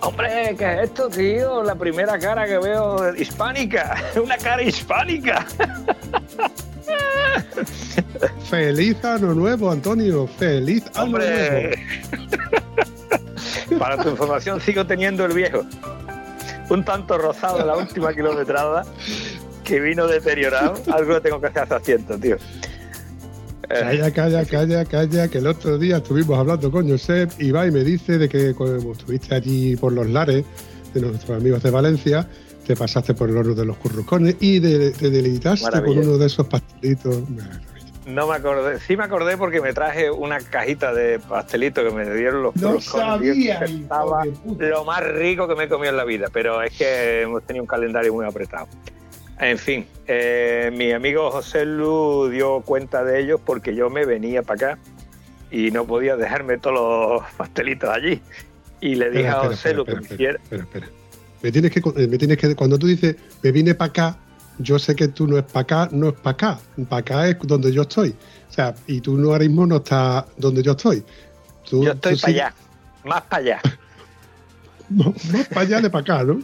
Hombre, ¿qué es esto, tío? La primera cara que veo hispánica. Una cara hispánica. Feliz año nuevo, Antonio. Feliz año Hombre. nuevo. Para tu información, sigo teniendo el viejo. Un tanto rosado en la última kilometrada que vino deteriorado. Algo tengo que hacer hace asiento, tío. Eh, Calla, calla, calla, calla, que el otro día estuvimos hablando con Josep y va y me dice de que cuando estuviste allí por los lares de nuestros amigos de Valencia, te pasaste por el horno de los currucones y de- te deleitaste con uno de esos pastelitos. No me acordé. Sí me acordé porque me traje una cajita de pastelito que me dieron los No sabía, que Estaba lo más rico que me he comido en la vida, pero es que hemos tenido un calendario muy apretado. En fin, eh, mi amigo José Lu dio cuenta de ellos porque yo me venía para acá y no podía dejarme todos los pastelitos allí. Y le dije Espera, a espera, José Lu que me hiciera. Espera, espera. Me tienes que, eh, me tienes que, cuando tú dices, me vine para acá, yo sé que tú no es para acá, no es para acá. Para acá es donde yo estoy. O sea, y tú no ahora mismo no estás donde yo estoy. Tú, Yo estoy para sí- allá, más para allá, No, más para allá de para acá, ¿no?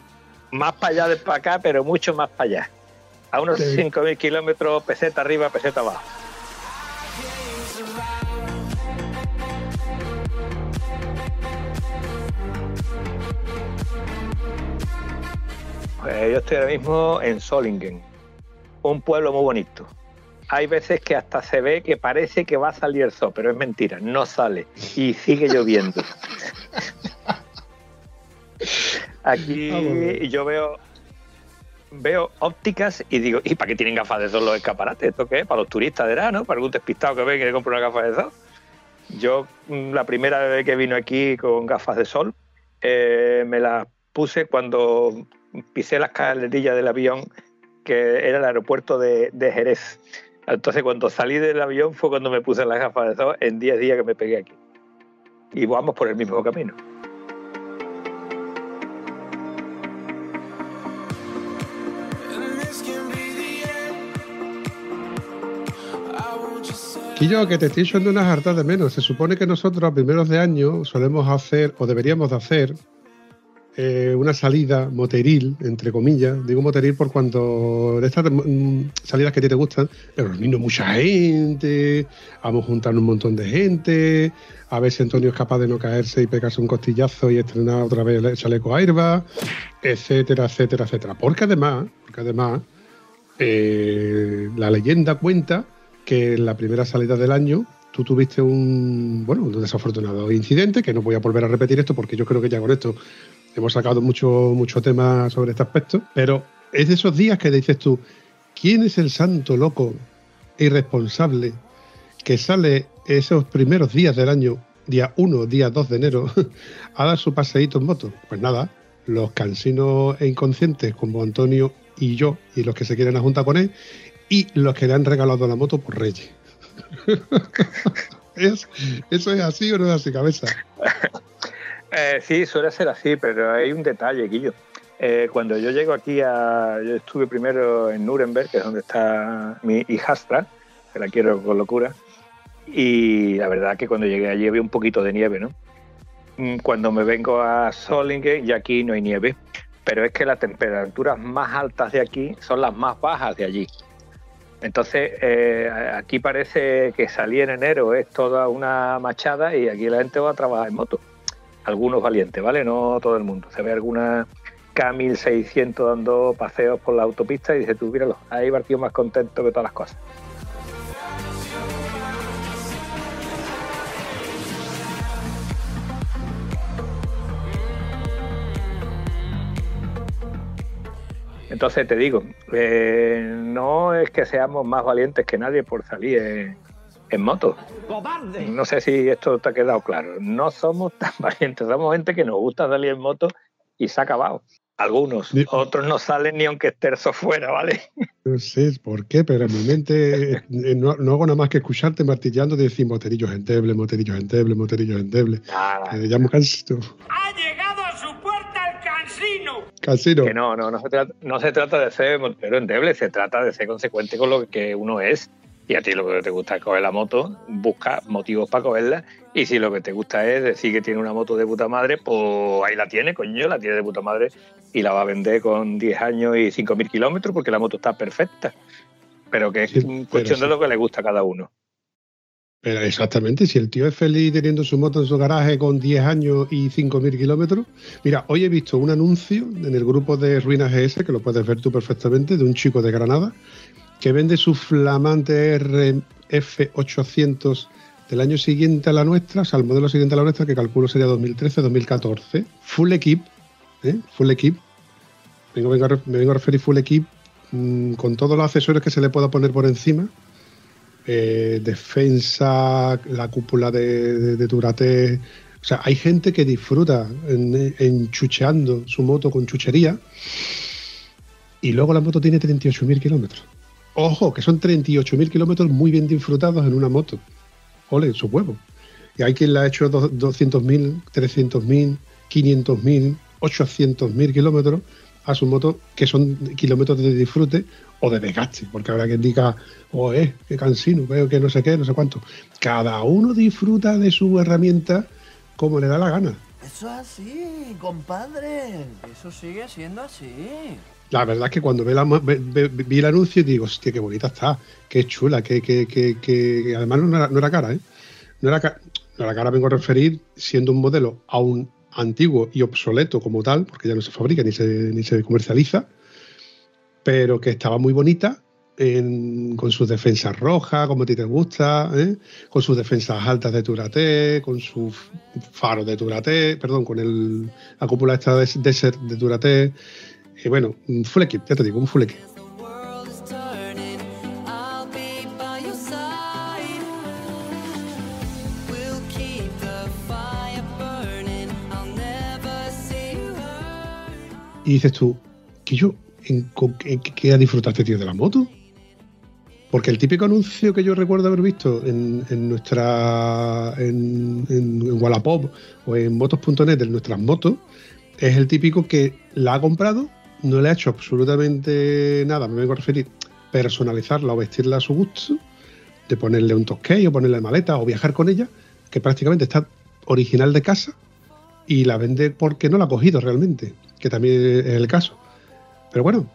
más para allá de para acá, pero mucho más para allá. A unos Sí. 5.000 kilómetros, peseta arriba, peseta abajo. Pues yo estoy ahora mismo en Solingen, un pueblo muy bonito. Hay veces que hasta se ve que parece que va a salir el sol, pero es mentira, no sale y sigue lloviendo. Aquí yo veo veo ópticas y digo, ¿y para qué tienen gafas de sol los escaparates? ¿Esto qué es? ¿Para los turistas de verano? ¿Para algún despistado que ve que le compra una gafa de sol? Yo, mm, la primera vez que vino aquí con gafas de sol, eh, me las puse cuando pisé las carretillas del avión, que era el aeropuerto de, de Jerez. Entonces, cuando salí del avión fue cuando me puse las gafas de sol en 10 días que me pegué aquí. Y vamos por el mismo camino. Quillo, que te estoy echando unas hartas de menos. Se supone que nosotros a primeros de año solemos hacer, o deberíamos de hacer, eh, una salida moteril, entre comillas. Digo moteril por cuando de estas mm, salidas que a ti te gustan, reunirnos mucha gente, vamos a juntar un montón de gente, a ver si Antonio es capaz de no caerse y pegarse un costillazo y estrenar otra vez el chaleco airbag, etcétera, etcétera, etcétera. Porque además, porque además, eh, la leyenda cuenta que en la primera salida del año tú tuviste un, bueno, un desafortunado incidente, que no voy a volver a repetir esto porque yo creo que ya con esto hemos sacado mucho, mucho tema sobre este aspecto, pero es de esos días que dices tú, ¿quién es el santo loco e irresponsable que sale esos primeros días del año, día 1, día 2 de enero, a dar su paseíto en moto? Pues nada, los cansinos e inconscientes como Antonio y yo, y los que se quieren juntar con él, y los que le han regalado la moto por Reyes. ¿Es- ¿Eso es así o no es así, cabeza? Eh, sí, suele ser así, pero hay un detalle, Guillo. Eh, cuando yo llego aquí a... Yo estuve primero en Nuremberg, que es donde está mi hijastra, que la quiero con locura, y la verdad que cuando llegué allí había un poquito de nieve, ¿no? Mm, Cuando me vengo a Solingen, y aquí no hay nieve, pero es que las temperaturas más altas de aquí son las más bajas de allí. Entonces, eh, aquí parece que salir en enero es toda una machada y aquí la gente va a trabajar en moto algunos valientes, ¿vale? No todo el mundo. Se ve alguna K1600 dando paseos por la autopista y dice, tú míralo, ahí va el tío más contento que todas las cosas. Entonces te digo, eh, no es que seamos más valientes que nadie por salir en, moto. No sé si esto te ha quedado claro. No somos tan valientes, somos gente que nos gusta salir en moto y se ha acabado. Algunos, otros no salen ni aunque eso fuera, ¿vale? No sé por qué, pero en mi mente eh, no, hago nada más que escucharte martillando y decir moterillos endebles, moterillos endebles, moterillos endebles. Nada. Me llamo cansino. ¡Ha Que no, no, no se, trata, no se trata de ser motero endeble, se trata de ser consecuente con lo que uno es y a ti lo que te gusta es coger la moto, busca motivos para cogerla. Y si lo que te gusta es decir que tiene una moto de puta madre, pues ahí la tiene, coño, la tiene de puta madre y la va a vender con 10 años y 5.000 kilómetros porque la moto está perfecta. Pero que es cuestión de lo que le gusta a cada uno. Exactamente, si el tío es feliz teniendo su moto en su garaje con 10 años y 5.000 kilómetros. Mira, hoy he visto un anuncio en el grupo de Ruinas GS, que lo puedes ver tú perfectamente, de un chico de Granada, que vende su flamante RF800 del año siguiente a la nuestra, o sea, el modelo siguiente a la nuestra, que calculo sería 2013-2014, full equip, ¿eh? full equip, me vengo a referir full equip mm, con todos los accesorios que se le pueda poner por encima, eh, defensa, la cúpula de, de, o sea, hay gente que disfruta enchucheando su moto con chuchería y luego la moto tiene 38.000 kilómetros. Ojo, que son 38.000 kilómetros muy bien disfrutados en una moto. Ole, su huevo. Y hay quien le ha hecho 200.000, 300.000, 500.000, 800.000 kilómetros a su moto, que son kilómetros de disfrute o de desgaste, porque habrá quien diga, oh, eh, qué cansino, veo que no sé qué, no sé cuánto. Cada uno disfruta de su herramienta como le da la gana. Eso es así, compadre. Eso sigue siendo así. La verdad es que cuando vi el anuncio digo, hostia, qué bonita está, qué chula, que, que, que, además no era, no era, cara, ¿eh? No era, no era cara, vengo a referir, siendo un modelo aún antiguo y obsoleto como tal, porque ya no se fabrica ni se, ni se comercializa, pero que estaba muy bonita, con sus defensas rojas, como a ti te gusta, ¿eh? con sus defensas altas de Turate, con su faro de Turate, perdón, con el, la cúpula esta de, de, de Turate, y bueno, un full equip, ya te digo, un full. Y dices tú, que yo, ¿en, qué disfrutaste, tío, de la moto? Porque el típico anuncio que yo recuerdo haber visto en, nuestra. en, en Wallapop o en motos.net de nuestras motos es el típico que la ha comprado no le ha hecho absolutamente nada, me vengo a referir, personalizarla o vestirla a su gusto, de ponerle un toque o ponerle maleta o viajar con ella, que prácticamente está original de casa y la vende porque no la ha cogido realmente, que también es el caso. Pero bueno,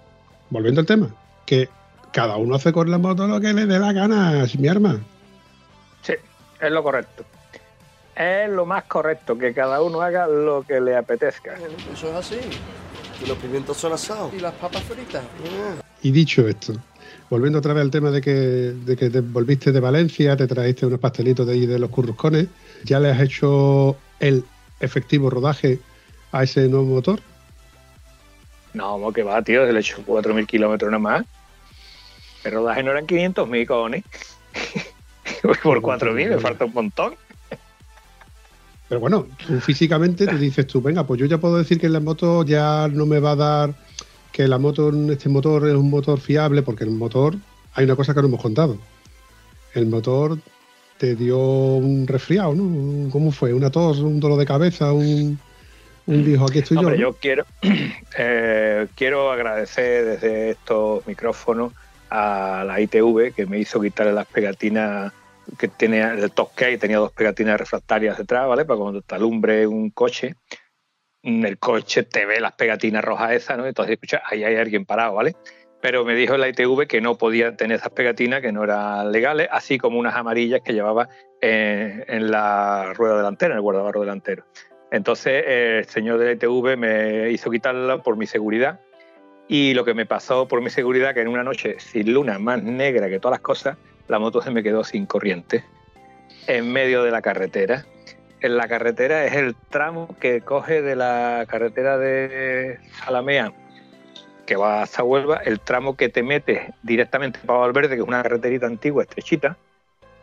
volviendo al tema, que cada uno hace con la moto lo que le dé la gana, es mi arma. Sí, es lo correcto. Es lo más correcto, que cada uno haga lo que le apetezca. Eso es así. Y los pimientos son asados. Y las papas fritas. Y dicho esto, volviendo otra vez al tema de que, de que te volviste de Valencia, te trajiste unos pastelitos de ahí de los curruscones, ¿ya le has hecho el efectivo rodaje a ese nuevo motor? No, que va, tío, se le hecho 4.000 kilómetros nada más. El rodaje no eran 500.000, cojones. Por 4.000 me falta un montón. Pero bueno, tú físicamente tú dices tú, venga, pues yo ya puedo decir que la moto ya no me va a dar, que la moto, este motor es un motor fiable, porque el motor, hay una cosa que no hemos contado. El motor te dio un resfriado, ¿no? ¿Cómo fue? ¿Una tos, un dolor de cabeza, un, un dijo, aquí estoy yo? yo quiero, eh, quiero agradecer desde estos micrófonos a la ITV que me hizo quitarle las pegatinas que tiene el y tenía dos pegatinas refractarias detrás, ¿vale? Para cuando te alumbre un coche, el coche te ve las pegatinas rojas esas, ¿no? Entonces escucha, ahí hay alguien parado, ¿vale? Pero me dijo la ITV que no podía tener esas pegatinas, que no eran legales, así como unas amarillas que llevaba en, la rueda delantera, en el guardabarro delantero. Entonces el señor de la ITV me hizo quitarla por mi seguridad y lo que me pasó por mi seguridad, que en una noche sin luna más negra que todas las cosas, la moto se me quedó sin corriente en medio de la carretera. En la carretera es el tramo que coge de la carretera de Salamea, que que va hasta Huelva, el tramo que te metes directamente para Valverde, que es una carreterita antigua, estrechita,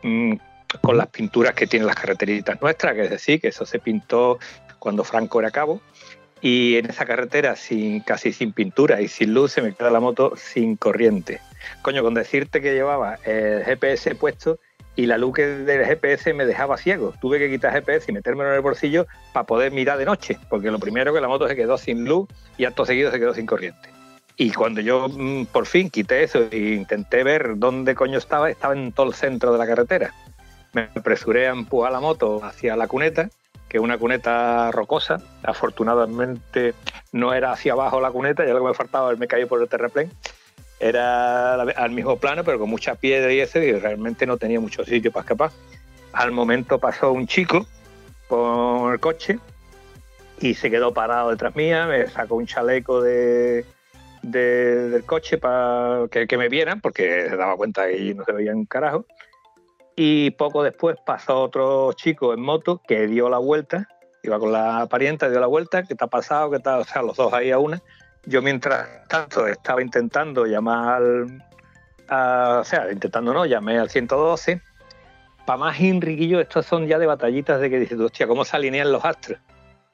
mm, con las pinturas que tienen las carreteritas nuestras, que es decir, que eso se pintó cuando Franco era cabo, y en esa carretera sin casi sin pintura y sin luz se me queda la moto sin corriente. Coño, con decirte que llevaba el GPS puesto y la luz del GPS me dejaba ciego. Tuve que quitar GPS y metérmelo en el bolsillo para poder mirar de noche, porque lo primero que la moto se quedó sin luz y acto seguido se quedó sin corriente. Y cuando yo mm, por fin quité eso e intenté ver dónde coño estaba, estaba en todo el centro de la carretera. Me apresuré a empujar la moto hacia la cuneta, que una cuneta rocosa. Afortunadamente no era hacia abajo la cuneta, ya lo que me faltaba me caí por el terraplén era al mismo plano, pero con mucha piedra y eso, y realmente no tenía mucho sitio para escapar. Al momento pasó un chico con el coche y se quedó parado detrás mía, me sacó un chaleco de, del coche para que, me vieran, porque se daba cuenta que no se veía un carajo. Y poco después pasó otro chico en moto que dio la vuelta, iba con la parienta, dio la vuelta, ¿qué te ha pasado? ¿Qué tal? O sea, los dos ahí a una yo mientras tanto estaba intentando llamar, o sea, intentando no, llamé al 112. Para más Enriquillo, estos son ya de batallitas de que dices, hostia, ¿cómo se alinean los astros?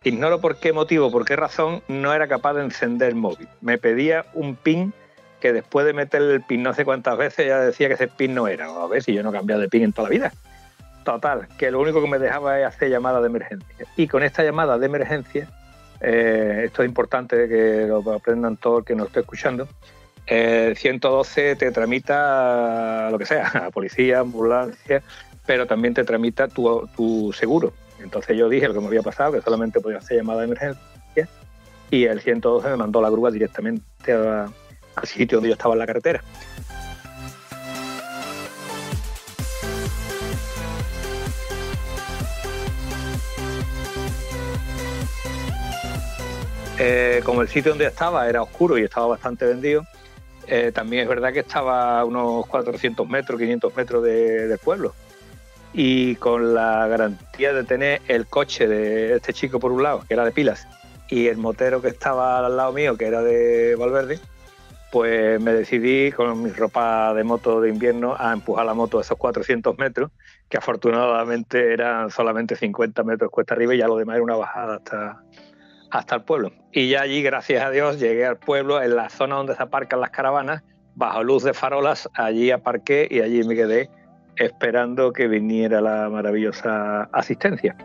Ignoro por qué motivo, por qué razón no era capaz de encender el móvil. Me pedía un pin que después de meter el pin no sé cuántas veces ya decía que ese pin no era. A ver si yo no he cambiado de pin en toda la vida. Total, que lo único que me dejaba es hacer llamadas de emergencia. Y con esta llamada de emergencia eh, esto es importante que lo aprendan todo el que nos esté escuchando. El 112 te tramita lo que sea, policía, ambulancia, pero también te tramita tu, tu seguro. Entonces yo dije lo que me había pasado, que solamente podía hacer llamada de emergencia, y el 112 me mandó la grúa directamente al sitio donde yo estaba en la carretera. Eh, como el sitio donde estaba era oscuro y estaba bastante vendido, eh, también es verdad que estaba a unos 400 metros, 500 metros del pueblo. Y con la garantía de tener el coche de este chico por un lado, que era de pilas, y el motero que estaba al lado mío, que era de Valverde, pues me decidí con mi ropa de moto de invierno a empujar la moto a esos 400 metros, que afortunadamente eran solamente 50 metros cuesta arriba y ya lo demás era una bajada hasta, hasta el pueblo. Y ya allí, gracias a Dios, llegué al pueblo, en la zona donde se aparcan las caravanas, bajo luz de farolas, allí aparqué y allí me quedé esperando que viniera la maravillosa asistencia.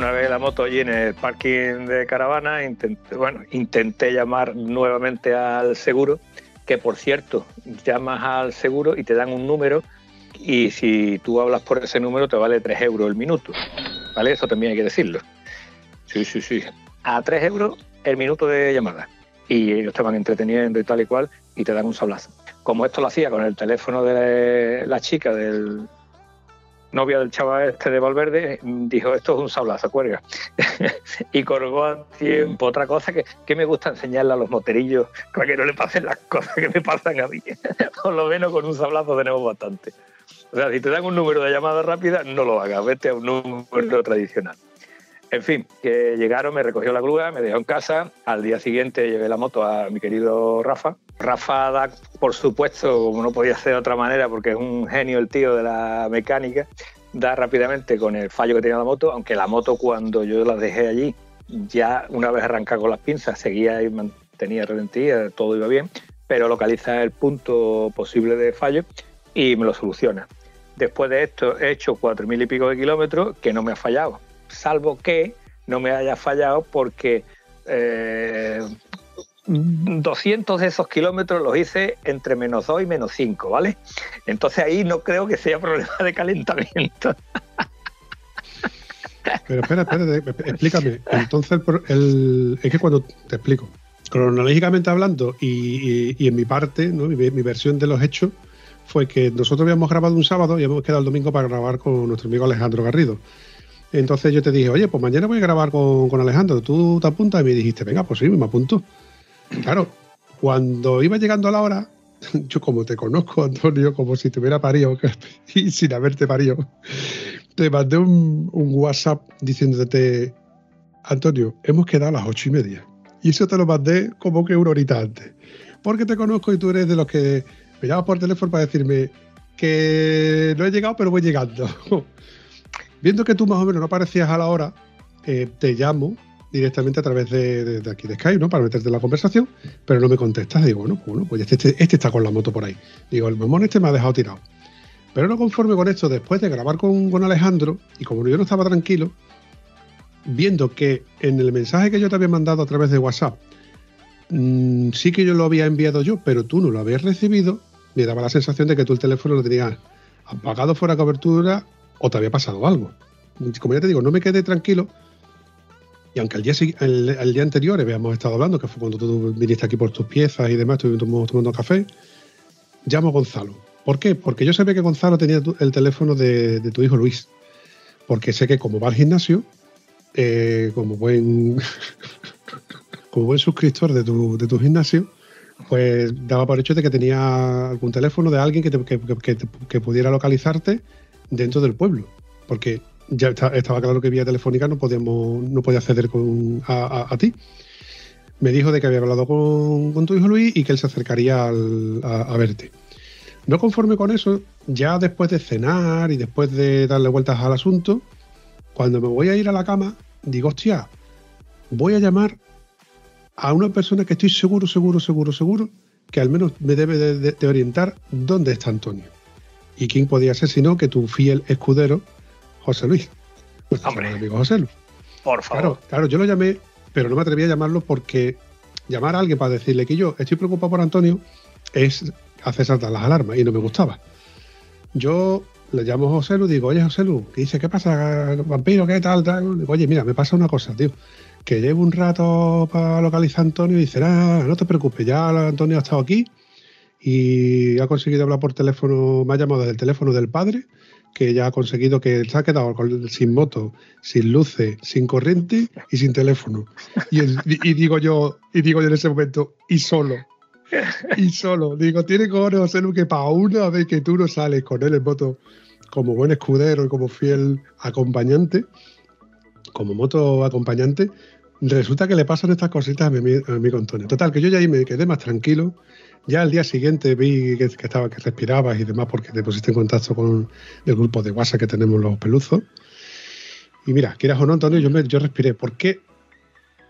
Una vez la moto allí en el parking de caravana, intenté, bueno, intenté llamar nuevamente al seguro que por cierto, llamas al seguro y te dan un número y si tú hablas por ese número te vale 3 euros el minuto. ¿Vale? Eso también hay que decirlo. Sí, sí, sí. A 3 euros el minuto de llamada. Y ellos te van entreteniendo y tal y cual y te dan un sablazo. Como esto lo hacía con el teléfono de la chica del, novia del chaval este de Valverde, dijo, esto es un sablazo, cuelga. y colgó a tiempo otra cosa que, que, me gusta enseñarle a los moterillos para que no le pasen las cosas que me pasan a mí. Por lo menos con un sablazo tenemos bastante. O sea, si te dan un número de llamada rápida, no lo hagas, vete a un número tradicional. En fin, que llegaron, me recogió la grúa, me dejó en casa. Al día siguiente llevé la moto a mi querido Rafa. Rafa da, por supuesto, como no podía ser de otra manera, porque es un genio el tío de la mecánica, da rápidamente con el fallo que tenía la moto, aunque la moto cuando yo la dejé allí, ya una vez arrancada con las pinzas, seguía y mantenía ralentía, todo iba bien, pero localiza el punto posible de fallo y me lo soluciona. Después de esto he hecho cuatro mil y pico de kilómetros que no me ha fallado salvo que no me haya fallado porque 200 eh, de esos kilómetros los hice entre menos 2 y menos 5, ¿vale? Entonces ahí no creo que sea problema de calentamiento. Pero espera, espera, explícame. Entonces, es que cuando te explico, cronológicamente hablando y, en mi parte, ¿no? mi, versión de los hechos, fue que nosotros habíamos grabado un sábado y hemos quedado el domingo para grabar con nuestro amigo Alejandro Garrido. Entonces yo te dije, oye, pues mañana voy a grabar con, Alejandro, tú te apuntas y me dijiste, venga, pues sí, me apunto. Claro, cuando iba llegando a la hora, yo como te conozco, Antonio, como si te hubiera parido y sin haberte parido, te mandé un, WhatsApp diciéndote, Antonio, hemos quedado a las ocho y media. Y eso te lo mandé como que una horita antes. Porque te conozco y tú eres de los que me llamas por teléfono para decirme que no he llegado, pero voy llegando. Viendo que tú más o menos no aparecías a la hora, eh, te llamo directamente a través de, aquí de Skype, ¿no? Para meterte en la conversación, pero no me contestas. Digo, bueno, pues, este, este, está con la moto por ahí. Digo, el mamón este me ha dejado tirado. Pero no conforme con esto, después de grabar con, Alejandro, y como yo no estaba tranquilo, viendo que en el mensaje que yo te había mandado a través de WhatsApp, mm, sí que yo lo había enviado yo, pero tú no lo habías recibido, me daba la sensación de que tú el teléfono lo tenías apagado fuera de cobertura o te había pasado algo. Como ya te digo, no me quedé tranquilo y aunque el día, el, día anterior habíamos estado hablando, que fue cuando tú viniste aquí por tus piezas y demás, estuvimos tomando café, llamo a Gonzalo. ¿Por qué? Porque yo sabía que Gonzalo tenía el teléfono de, tu hijo Luis. Porque sé que como va al gimnasio, eh, como buen como buen suscriptor de tu, de tu gimnasio, pues daba por hecho de que tenía algún teléfono de alguien que, que pudiera localizarte dentro del pueblo. Porque ya estaba claro que vía telefónica no podíamos, no podía acceder con, a, ti. Me dijo de que había hablado con, tu hijo Luis y que él se acercaría a, verte. No conforme con eso, ya después de cenar y después de darle vueltas al asunto, cuando me voy a ir a la cama, digo, hostia, voy a llamar a una persona que estoy seguro, seguro, seguro, seguro, que al menos me debe de, orientar dónde está Antonio. ¿Y quién podía ser sino que tu fiel escudero, José Luis. Hombre. amigo José Luis. Por favor. Claro, claro, yo lo llamé, pero no me atreví a llamarlo porque llamar a alguien para decirle que yo estoy preocupado por Antonio es hacer saltar las alarmas y no me gustaba. Yo le llamo a José Luis, digo, oye José Luis, ¿qué dice? ¿Qué pasa, vampiro? ¿Qué tal? Digo, oye, mira, me pasa una cosa, tío. Que llevo un rato para localizar a Antonio y dice, ah, no te preocupes, ya Antonio ha estado aquí y ha conseguido hablar por teléfono, me ha llamado desde el teléfono del padre que ya ha conseguido que se ha quedado sin moto, sin luces, sin corriente y sin teléfono. Y, digo yo, y digo yo en ese momento, y solo. Y solo. Digo, tiene cojones José que para una vez que tú no sales con él en moto como buen escudero y como fiel acompañante, como moto acompañante, resulta que le pasan estas cositas a mi, a mi Antonio. Total, que yo ya ahí me quedé más tranquilo ya al día siguiente vi que, estaba, que respirabas y demás porque te pusiste en contacto con el grupo de WhatsApp que tenemos los peluzos. Y mira, quieras o no, Antonio, yo, me, yo respiré. ¿Por qué?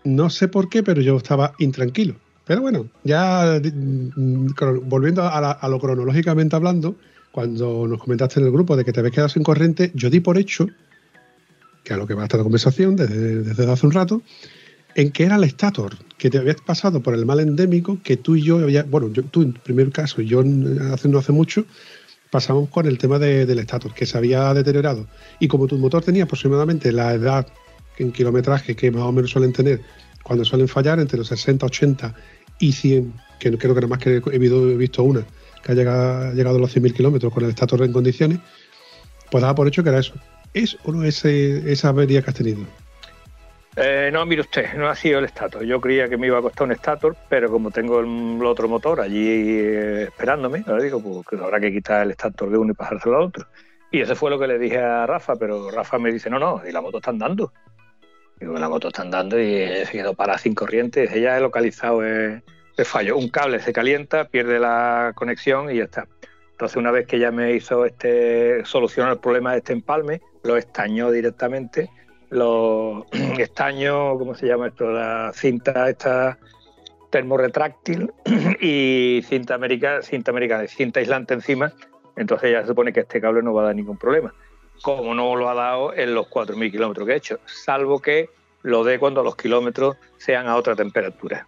No sé por qué, pero yo estaba intranquilo. Pero bueno, ya mm, volviendo a, lo cronológicamente hablando, cuando nos comentaste en el grupo de que te habías quedado sin corriente, yo di por hecho, que a lo que va a estar la conversación desde hace un rato, en que era el estator, que te habías pasado por el mal endémico, que tú y yo, había, bueno, yo, tú en primer caso, yo hace, no hace mucho, pasamos con el tema del estator, que se había deteriorado. Y como tu motor tenía aproximadamente la edad en kilometraje que más o menos suelen tener cuando suelen fallar, entre los 60, 80 y 100, que creo que nada más que he visto una, que ha llegado, llegado a los 100.000 kilómetros con el estator en condiciones, pues daba por hecho que era eso. ¿Es o no es esa avería que has tenido? Eh, no, mire usted, no ha sido el estator. Yo creía que me iba a costar un estator, pero como tengo el, otro motor allí eh, esperándome, digo, pues que habrá que quitar el estator de uno y pasárselo al otro. Y eso fue lo que le dije a Rafa, pero Rafa me dice, no, no, y la moto está andando. Digo, la moto está andando y se quedó para sin corrientes. Ella ha localizado el, fallo. Un cable se calienta, pierde la conexión y ya está. Entonces, una vez que ya me hizo este, solucionar el problema de este empalme, lo estañó directamente los estaños, ¿cómo se llama esto? La cinta esta termorretráctil y cinta americana, cinta americana, cinta aislante encima, entonces ya se supone que este cable no va a dar ningún problema. Como no lo ha dado en los 4.000 kilómetros que he hecho, salvo que lo dé cuando los kilómetros sean a otra temperatura.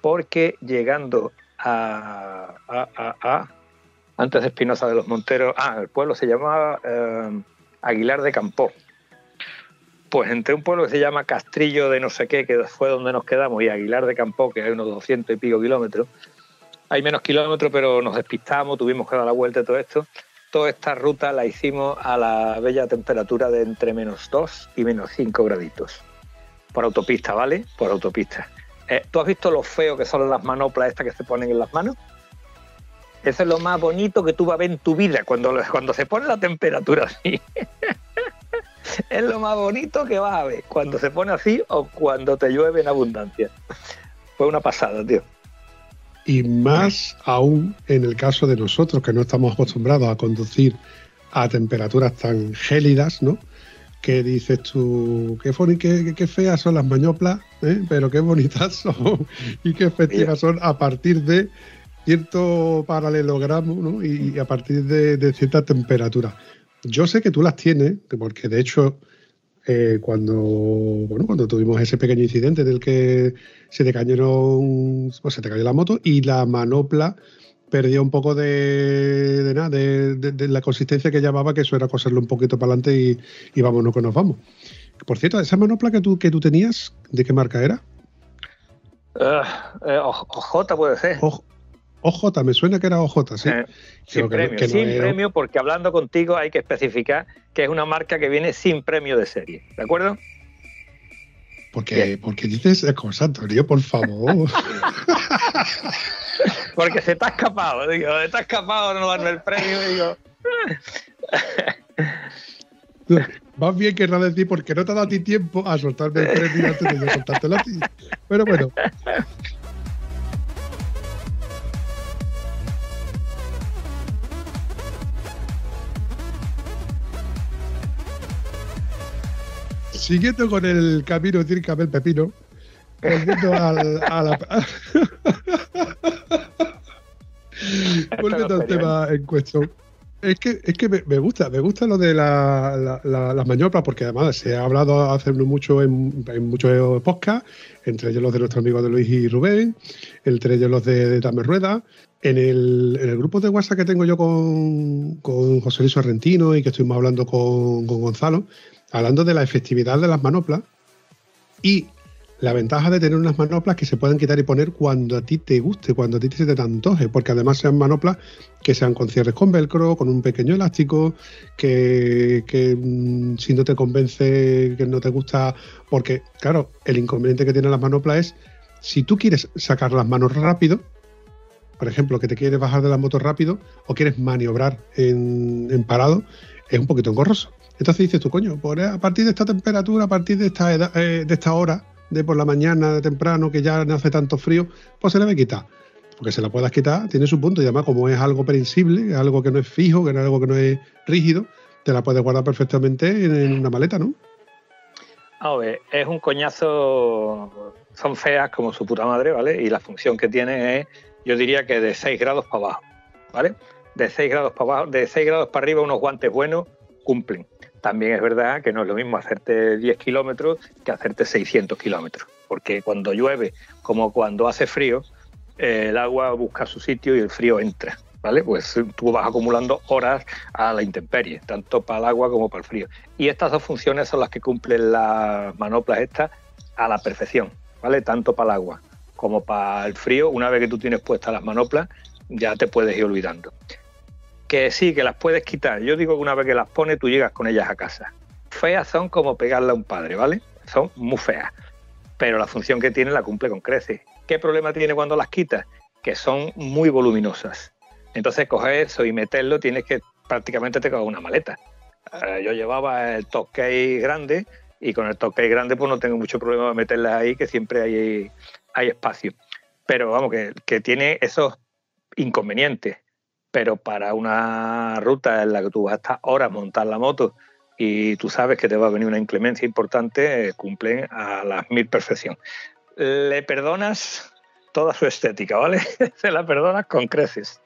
Porque llegando a, antes de Espinosa de los Monteros, ah, el pueblo se llamaba eh, Aguilar de Campó pues entre un pueblo que se llama Castrillo de no sé qué, que fue donde nos quedamos, y Aguilar de Campo, que hay unos 200 y pico kilómetros, hay menos kilómetros, pero nos despistamos, tuvimos que dar la vuelta y todo esto. Toda esta ruta la hicimos a la bella temperatura de entre menos 2 y menos 5 graditos. Por autopista, ¿vale? Por autopista. Eh, ¿Tú has visto lo feo que son las manoplas estas que se ponen en las manos? Eso es lo más bonito que tú vas a ver en tu vida cuando, cuando se pone la temperatura así. es lo más bonito que vas a ver cuando se pone así o cuando te llueve en abundancia. Fue una pasada, tío. Y más aún en el caso de nosotros que no estamos acostumbrados a conducir a temperaturas tan gélidas, ¿no? Que dices tú, qué, qué, feas son las mañoplas, ¿eh? pero qué bonitas son y qué efectivas son a partir de cierto paralelogramo ¿no? y, a partir de, cierta temperatura. Yo sé que tú las tienes, porque de hecho eh, cuando, bueno, cuando tuvimos ese pequeño incidente en el que se te cayeron, pues se te cayó la moto y la manopla perdió un poco de, de nada, de, la consistencia que llamaba, que eso era coserlo un poquito para adelante y, y vámonos que nos vamos. Por cierto, esa manopla que tú, que tú tenías, ¿de qué marca era? Uh, OJ puede ser. OJ, me suena que era OJ, sí. Eh, sin premio, sin premio, porque hablando contigo hay que especificar que es una marca que viene sin premio de serie, ¿de acuerdo? Porque, porque dices cosas, Antonio, por favor. porque se te ha escapado, digo, se te ha escapado no darme el premio, digo. Más bien querrá decir porque no te ha dado a ti tiempo a soltarme el premio antes de yo soltártelo a ti. Pero bueno. Siguiendo con el camino de el Pepino, volviendo al, a la. volviendo al tema en cuestión. Es que, es que me, gusta, me gusta lo de la, las maniobras, porque además se ha hablado hace mucho en, muchos podcasts, entre ellos los de nuestros amigos de Luis y Rubén, entre ellos los de, de Rueda. En el, en el, grupo de WhatsApp que tengo yo con, con José Luis Sorrentino y que estuvimos hablando con, con Gonzalo, hablando de la efectividad de las manoplas y la ventaja de tener unas manoplas que se pueden quitar y poner cuando a ti te guste, cuando a ti se te antoje, porque además sean manoplas que sean con cierres con velcro, con un pequeño elástico, que, mm, si no te convence, que no te gusta, porque claro, el inconveniente que tienen las manoplas es, si tú quieres sacar las manos rápido, por ejemplo, que te quieres bajar de la moto rápido o quieres maniobrar en parado, es un poquito engorroso. Entonces dices tú, coño, por, a partir de esta temperatura, a partir de esta, eh, de esta hora, de por la mañana, de temprano, que ya no hace tanto frío, pues se le a quitar. Porque se la puedas quitar, tiene su punto. Y además, como es algo prensible, es algo que no es fijo, que no es algo que no es rígido, te la puedes guardar perfectamente en, una maleta, ¿no? A ver, es un coñazo, son feas como su puta madre, ¿vale? Y la función que tiene es, yo diría que de 6 grados para abajo, ¿vale? De 6 grados para abajo, de 6 grados para arriba unos guantes buenos cumplen. También es verdad que no es lo mismo hacerte 10 kilómetros que hacerte 600 kilómetros, porque cuando llueve como cuando hace frío, el agua busca su sitio y el frío entra. ¿Vale? Pues tú vas acumulando horas a la intemperie, tanto para el agua como para el frío. Y estas dos funciones son las que cumplen las manoplas estas a la perfección, ¿vale? Tanto para el agua como para el frío. Una vez que tú tienes puestas las manoplas, ya te puedes ir olvidando que sí, que las puedes quitar. Yo digo que una vez que las pones, tú llegas con ellas a casa. Feas son como pegarle a un padre, ¿vale? Son muy feas. Pero la función que tienen la cumple con creces. ¿Qué problema tiene cuando las quitas? Que son muy voluminosas. Entonces, coger eso y meterlo, tienes que prácticamente te cago una maleta. Eh, yo llevaba el toque grande y con el toque grande pues no tengo mucho problema de meterlas ahí, que siempre hay, hay espacio. Pero vamos, que, que tiene esos inconvenientes pero para una ruta en la que tú vas a estar horas montar la moto y tú sabes que te va a venir una inclemencia importante, eh, cumplen a las mil perfección. Le perdonas toda su estética, ¿vale? Se la perdonas con creces.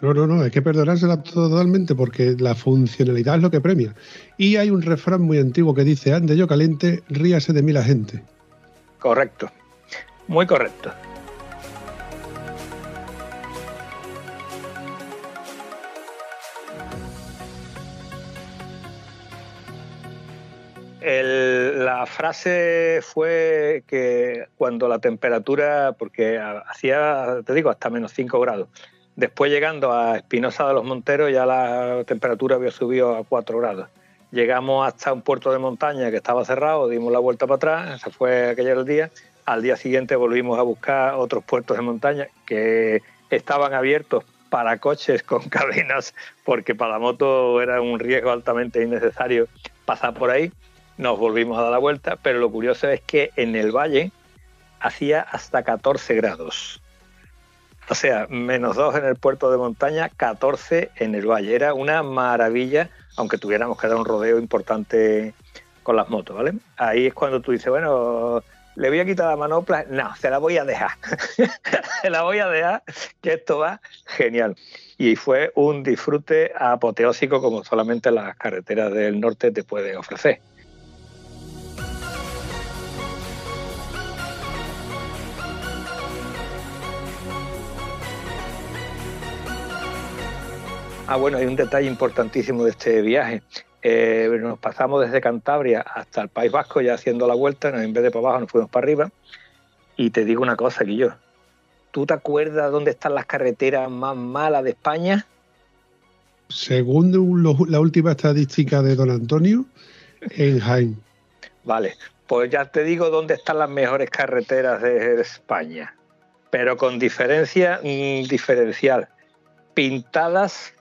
No, no, no, hay que perdonársela totalmente porque la funcionalidad es lo que premia. Y hay un refrán muy antiguo que dice, ande yo caliente, ríase de mí la gente. Correcto, muy correcto. La frase fue que cuando la temperatura, porque hacía, te digo, hasta menos 5 grados, después llegando a Espinosa de los Monteros ya la temperatura había subido a 4 grados. Llegamos hasta un puerto de montaña que estaba cerrado, dimos la vuelta para atrás, se fue aquel día. Al día siguiente volvimos a buscar otros puertos de montaña que estaban abiertos para coches con cadenas, porque para la moto era un riesgo altamente innecesario pasar por ahí. Nos volvimos a dar la vuelta, pero lo curioso es que en el valle hacía hasta 14 grados. O sea, menos 2 en el puerto de montaña, 14 en el valle. Era una maravilla, aunque tuviéramos que dar un rodeo importante con las motos, ¿vale? Ahí es cuando tú dices, bueno, le voy a quitar la manopla. No, se la voy a dejar. se la voy a dejar, que esto va genial. Y fue un disfrute apoteósico como solamente las carreteras del norte te pueden ofrecer. Ah, bueno, hay un detalle importantísimo de este viaje. Eh, nos pasamos desde Cantabria hasta el País Vasco ya haciendo la vuelta, en vez de para abajo nos fuimos para arriba. Y te digo una cosa, Guillo, ¿tú te acuerdas dónde están las carreteras más malas de España? Según la última estadística de don Antonio, en Jaén. Vale, pues ya te digo dónde están las mejores carreteras de España, pero con diferencia mm, diferencial, pintadas,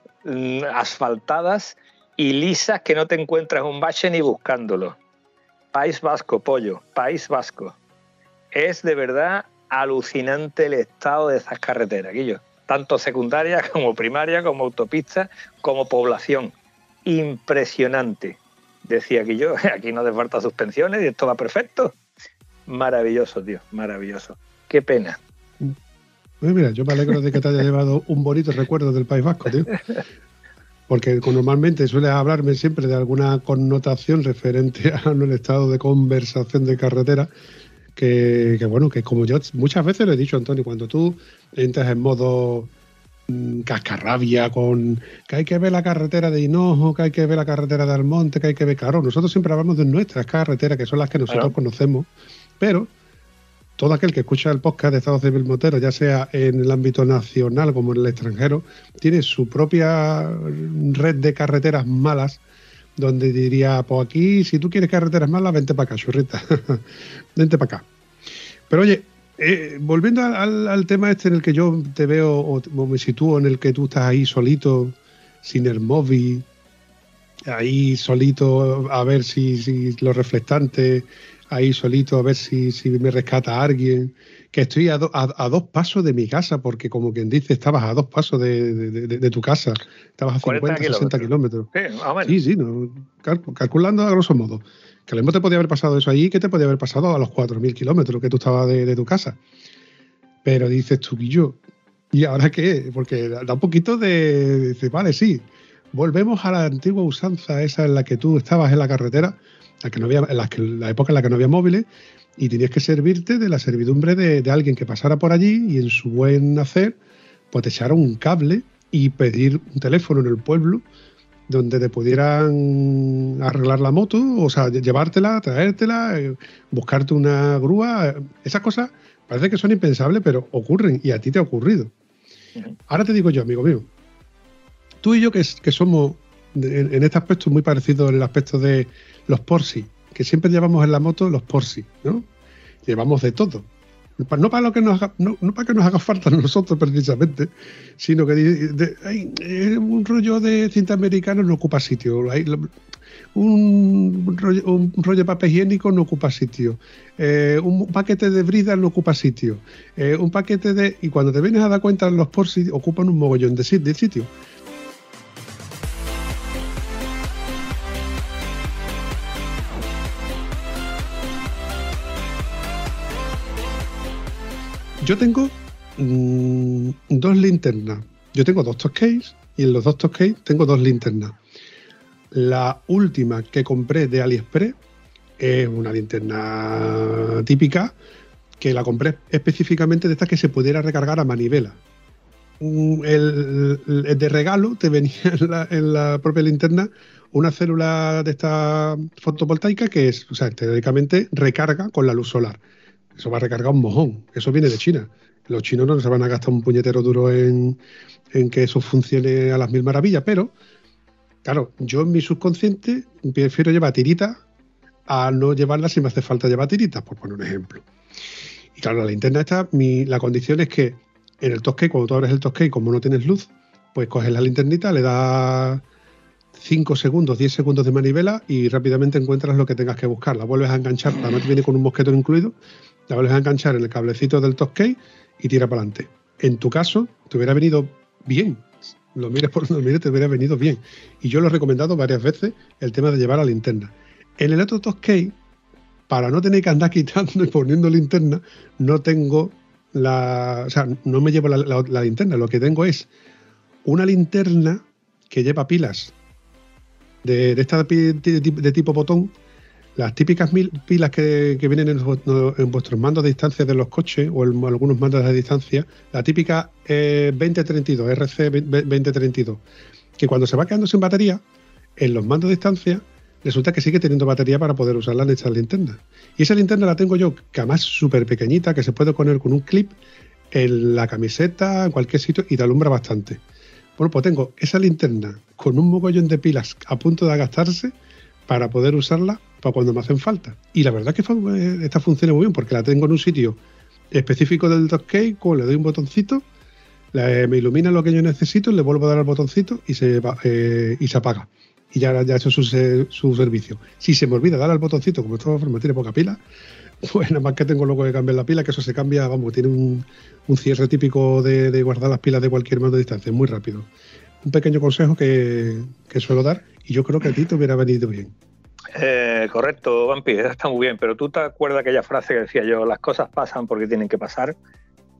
asfaltadas y lisas que no te encuentras un bache ni buscándolo. País Vasco, pollo, País Vasco. Es de verdad alucinante el estado de esas carreteras, Guillo. Tanto secundaria como primaria, como autopista, como población. Impresionante. Decía Guillo, aquí no hace falta suspensiones y esto va perfecto. Maravilloso, tío, maravilloso. Qué pena. Pues mira, yo me alegro de que te haya llevado un bonito recuerdo del País Vasco, tío. porque normalmente suele hablarme siempre de alguna connotación referente a un estado de conversación de carretera, que, bueno, que como yo muchas veces le he dicho, Antonio, cuando tú entras en modo mm, cascarrabia con que hay que ver la carretera de Hinojo, que hay que ver la carretera de Almonte, que hay que ver, claro, nosotros siempre hablamos de nuestras carreteras, que son las que nosotros conocemos, pero todo aquel que escucha el podcast de Estado Civil Motero, ya sea en el ámbito nacional como en el extranjero, tiene su propia red de carreteras malas, donde diría, pues aquí, si tú quieres carreteras malas, vente para acá, churrita, vente para acá. Pero oye, eh, volviendo al, tema este en el que yo te veo o, me sitúo, en el que tú estás ahí solito, sin el móvil, ahí solito a ver si los reflectantes ahí solito a ver si, si me rescata alguien, que estoy a, a, dos pasos de mi casa, porque como quien dice, estabas a dos pasos de, tu casa, estabas a 50, 60 kilómetros. Sí, sí, no, calculando a grosso modo. Que lo mismo te podía haber pasado eso ahí que te podía haber pasado a los 4.000 kilómetros que tú estabas de, tu casa. Pero dices tú y yo, ¿y ahora qué? Porque da un poquito de, dice, vale, sí, volvemos a la antigua usanza esa en la que tú estabas en la carretera la, que no había, en la, época en la que no había móviles, y tenías que servirte de la servidumbre de, alguien que pasara por allí y en su buen hacer, pues te echara un cable y pedir un teléfono en el pueblo donde te pudieran arreglar la moto, o sea, llevártela, traértela, eh, buscarte una grúa. Esas cosas parece que son impensables, pero ocurren y a ti te ha ocurrido. Ahora te digo yo, amigo mío, tú y yo que, que somos en, este aspecto muy parecido en el aspecto de los Porsi, que siempre llevamos en la moto los Porsi, ¿no? Llevamos de todo. No para, lo que nos haga, no, para que nos haga falta nosotros precisamente, sino que eh, un rollo de cinta americana no ocupa sitio. un, rollo, de papel higiénico no ocupa sitio. Eh, un paquete de brida no ocupa sitio. Eh, un paquete de. Y cuando te vienes a dar cuenta, los Porsi ocupan un mogollón de, de sitio. Yo tengo mm, dos linternas. Yo tengo dos case y en los dos case tengo dos linternas. La última que compré de AliExpress es una linterna típica que la compré específicamente de esta que se pudiera recargar a manivela. Mm, el, de regalo te venía en la, propia linterna una célula de esta fotovoltaica que es, o sea, teóricamente recarga con la luz solar. Eso va a recargar un mojón. Eso viene de China. Los chinos no se van a gastar un puñetero duro en, que eso funcione a las mil maravillas, pero claro, yo en mi subconsciente prefiero llevar tiritas a no llevarlas si me hace falta llevar tiritas, por poner un ejemplo. Y claro, la linterna está, mi, la condición es que en el Tosque, cuando tú abres el Tosque, como no tienes luz, pues coges la linternita, le das 5 segundos, 10 segundos de manivela y rápidamente encuentras lo que tengas que buscar. La vuelves a enganchar, la te viene con un mosqueto incluido, la vuelves a enganchar en el cablecito del Tosque y tira para adelante. En tu caso, te hubiera venido bien. Lo mires por donde mires, te hubiera venido bien. Y yo lo he recomendado varias veces el tema de llevar la linterna. En el otro Tosque, para no tener que andar quitando y poniendo linterna, no tengo la. O sea, no me llevo la, linterna. Lo que tengo es una linterna que lleva pilas de, de esta de, tipo botón las típicas pilas que, vienen en, vuestros mandos de distancia de los coches o en algunos mandos de distancia, la típica 2032, RC 2032, que cuando se va quedando sin batería, en los mandos de distancia, resulta que sigue teniendo batería para poder usarla en estas linternas. Y esa linterna la tengo yo, que además súper pequeñita, que se puede poner con un clip en la camiseta, en cualquier sitio, y te alumbra bastante. Bueno, pues tengo esa linterna con un mogollón de pilas a punto de gastarse para poder usarla para cuando me hacen falta. Y la verdad es que eh, esta funciona muy bien porque la tengo en un sitio específico del Dockcake, le doy un botoncito, me ilumina lo que yo necesito, le vuelvo a dar al botoncito y se, eh, y se apaga. Y ya, ya ha hecho su, servicio. Si se me olvida dar al botoncito, como de todas formas tiene poca pila, pues nada más que tengo luego que cambiar la pila, que eso se cambia, vamos, tiene un, cierre típico de, guardar las pilas de cualquier mando de distancia, muy rápido. Un pequeño consejo que, que suelo dar y yo creo que a ti te hubiera venido bien. Eh, correcto, Vampi, está muy bien, pero tú te acuerdas aquella frase que decía yo, las cosas pasan porque tienen que pasar.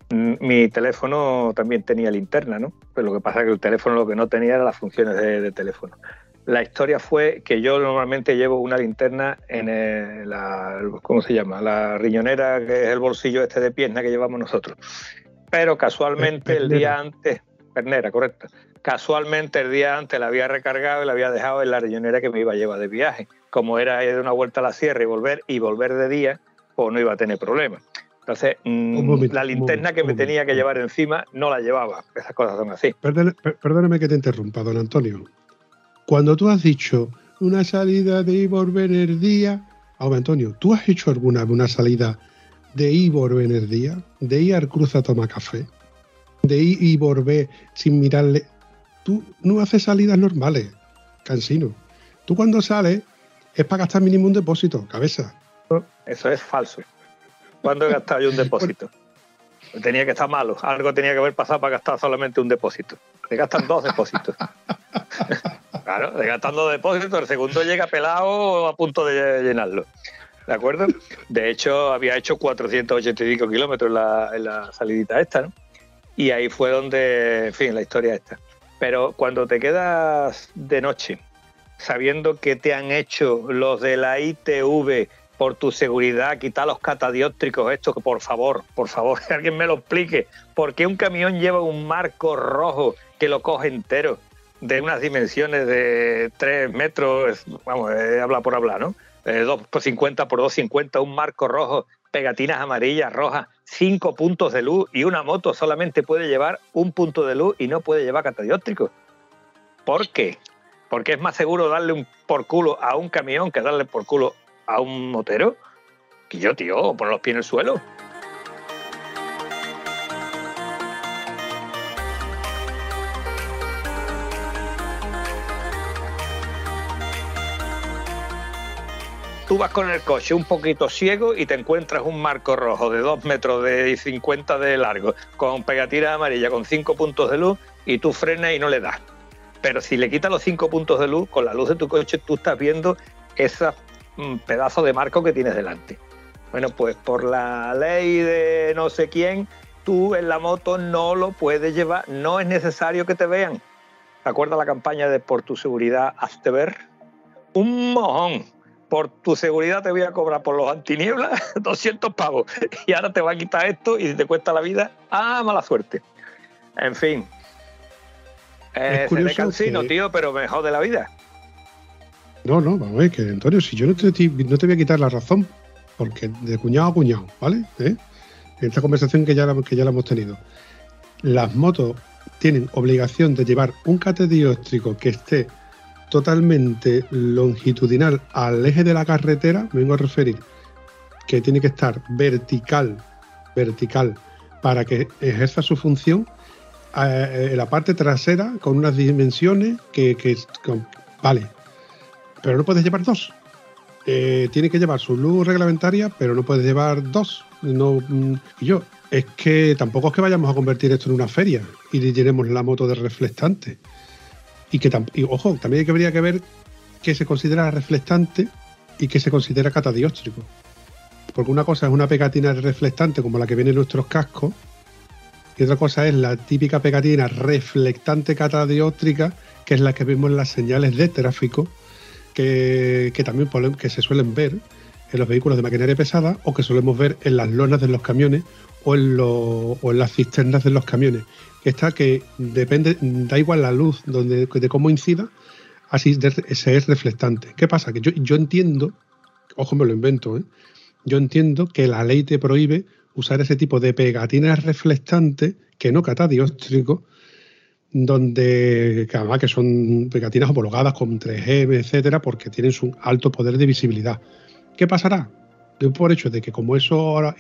Mm, mi teléfono también tenía linterna, ¿no? Pero lo que pasa es que el teléfono lo que no tenía era las funciones de, teléfono. La historia fue que yo normalmente llevo una linterna en la, ¿cómo se llama? La riñonera, que es el bolsillo este de pierna que llevamos nosotros. Pero casualmente el día antes, pernera, correcto. Casualmente el día antes la había recargado y la había dejado en la riñonera que me iba a llevar de viaje como era ir de una vuelta a la sierra y volver y volver de día, pues no iba a tener problemas. Entonces, mm, la linterna que me tenía que llevar encima no la llevaba. Esas cosas son así. Perdóname, que te interrumpa, don Antonio. Cuando tú has dicho una salida de Ibor Benerdía, ahora Antonio, ¿tú has hecho alguna una salida de Ibor Benerdía? ¿De ir Cruz a tomar café? ¿De ir y volver sin mirarle? Tú no haces salidas normales, cansino. Tú cuando sales es para gastar mínimo un depósito, cabeza. Eso es falso. ¿Cuándo he gastado yo un depósito? Tenía que estar malo. Algo tenía que haber pasado para gastar solamente un depósito. Te gastan dos depósitos. claro, te gastan dos depósitos. El segundo llega pelado a punto de llenarlo. ¿De acuerdo? De hecho, había hecho 485 kilómetros en la, en la salidita esta, ¿no? Y ahí fue donde, en fin, la historia esta. Pero cuando te quedas de noche sabiendo que te han hecho los de la ITV por tu seguridad, quitar los catadióptricos, esto que por favor, por favor, que alguien me lo explique, ¿por qué un camión lleva un marco rojo que lo coge entero, de unas dimensiones de 3 metros, vamos, habla por hablar, ¿no? Eh, 2 por 50 por 250, un marco rojo, pegatinas amarillas, rojas, 5 puntos de luz y una moto solamente puede llevar un punto de luz y no puede llevar catadióptricos. ¿Por qué? porque es más seguro darle un por culo a un camión que darle por culo a un motero. Que yo, tío, poner los pies en el suelo. Tú vas con el coche un poquito ciego y te encuentras un marco rojo de 2 metros de 50 de largo, con pegatina amarilla, con 5 puntos de luz, y tú frenas y no le das pero si le quitas los cinco puntos de luz, con la luz de tu coche tú estás viendo ese mm, pedazo de marco que tienes delante. Bueno, pues por la ley de no sé quién, tú en la moto no lo puedes llevar, no es necesario que te vean. ¿Te acuerdas la campaña de por tu seguridad hazte ver? Un mojón. Por tu seguridad te voy a cobrar por los antinieblas 200 pavos. Y ahora te va a quitar esto y te cuesta la vida. Ah, mala suerte. En fin, eh, es cansino, tío, pero mejor de la vida. No, no, vamos a ver, que Antonio, si yo no te, no te voy a quitar la razón, porque de cuñado a cuñado, ¿vale? ¿Eh? En esta conversación que ya, la, que ya la hemos tenido. Las motos tienen obligación de llevar un catedióstrico que esté totalmente longitudinal al eje de la carretera, me vengo a referir, que tiene que estar vertical, vertical para que ejerza su función eh, en la parte trasera con unas dimensiones que, que vale, pero no puedes llevar dos. Eh, tiene que llevar su luz reglamentaria, pero no puedes llevar dos. No, mm, y yo, es que tampoco es que vayamos a convertir esto en una feria y llenemos la moto de reflectante. Y que, y, ojo, también habría que ver qué se considera reflectante y qué se considera catadióstrico. Porque una cosa es una pegatina reflectante como la que viene en nuestros cascos, y otra cosa es la típica pegatina reflectante catadióstrica, que es la que vemos en las señales de tráfico, que, también que se suelen ver en los vehículos de maquinaria pesada o que solemos ver en las lonas de los camiones o en, o en las cisternas de los camiones. Esta que depende, da igual la luz donde, de cómo incida, así se es reflectante. ¿Qué pasa? Que yo, yo entiendo, ojo me lo invento, ¿eh? yo entiendo que la ley te prohíbe usar ese tipo de pegatinas reflectantes que no catadióstricos, donde que además que son pegatinas homologadas con 3M, etcétera, porque tienen un alto poder de visibilidad. ¿Qué pasará? por hecho de que como eso ahora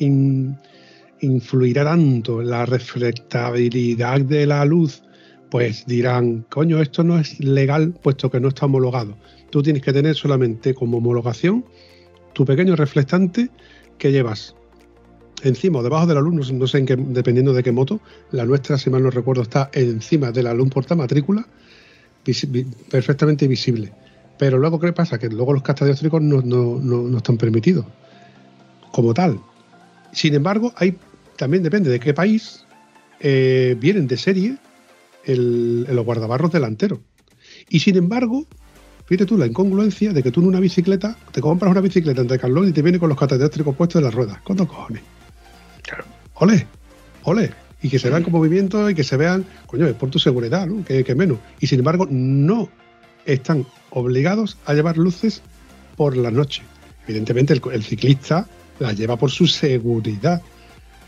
influirá tanto la reflectabilidad de la luz, pues dirán, coño, esto no es legal puesto que no está homologado. Tú tienes que tener solamente como homologación tu pequeño reflectante que llevas encima o debajo de la luz, no, sé en qué, dependiendo de qué moto, la nuestra, si mal no recuerdo, está encima de la luz portamatrícula, perfectamente visible. Pero luego, ¿qué pasa? Que luego los catadióstricos no, no, están permitidos como tal. Sin embargo, hay también depende de qué país eh, vienen de serie el, los guardabarros delanteros. Y sin embargo, fíjate tú la incongruencia de que tú en una bicicleta te compras una bicicleta entre Carlón y te viene con los catadióstricos puestos en las ruedas. ¿Cuántos cojones? Ole, ole. Y que se vean con movimiento y que se vean, coño, es por tu seguridad, ¿no? Que, menos. Y sin embargo, no están obligados a llevar luces por la noche. Evidentemente, el, ciclista las lleva por su seguridad.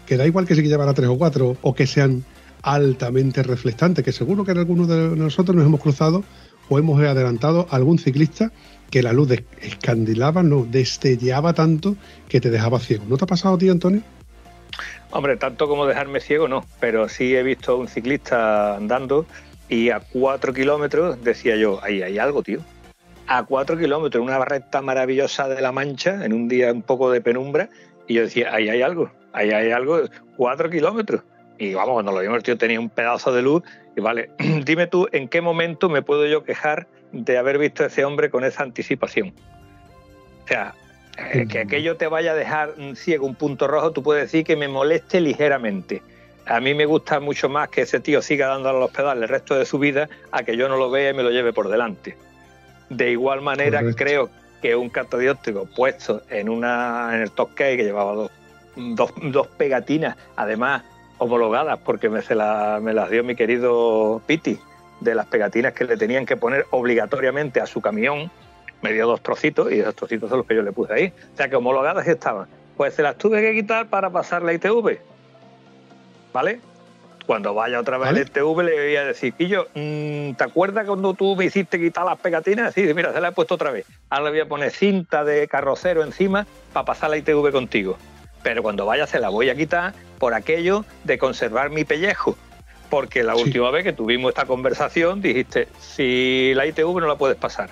Que da igual que se llevara tres o cuatro o que sean altamente reflectantes, que seguro que en algunos de nosotros nos hemos cruzado o hemos adelantado a algún ciclista que la luz escandilaba, no, destellaba tanto que te dejaba ciego. ¿No te ha pasado a ti, Antonio? Hombre, tanto como dejarme ciego no, pero sí he visto a un ciclista andando y a cuatro kilómetros decía yo, ahí hay algo, tío. A cuatro kilómetros, una barreta maravillosa de la Mancha, en un día un poco de penumbra, y yo decía, ahí hay algo, ahí hay algo, cuatro kilómetros. Y vamos, cuando lo vimos, el tío tenía un pedazo de luz. Y vale, dime tú, ¿en qué momento me puedo yo quejar de haber visto a ese hombre con esa anticipación? O sea, eh, que aquello te vaya a dejar ciego, un punto rojo, tú puedes decir que me moleste ligeramente. A mí me gusta mucho más que ese tío siga dándole los pedales el resto de su vida a que yo no lo vea y me lo lleve por delante. De igual manera, creo que un catadióptrico puesto en una en el top que llevaba dos, dos, pegatinas, además homologadas, porque me, me las dio mi querido Piti, de las pegatinas que le tenían que poner obligatoriamente a su camión, me dio dos trocitos y esos trocitos son los que yo le puse ahí. O sea que homologadas estaban. Pues se las tuve que quitar para pasar la ITV. ¿Vale? Cuando vaya otra vez al ITV le voy a decir, yo, mm, ¿te acuerdas cuando tú me hiciste quitar las pegatinas? Sí, mira, se las he puesto otra vez. Ahora le voy a poner cinta de carrocero encima para pasar la ITV contigo. Pero cuando vaya se la voy a quitar por aquello de conservar mi pellejo. Porque la última vez que tuvimos esta conversación dijiste, si la ITV no la puedes pasar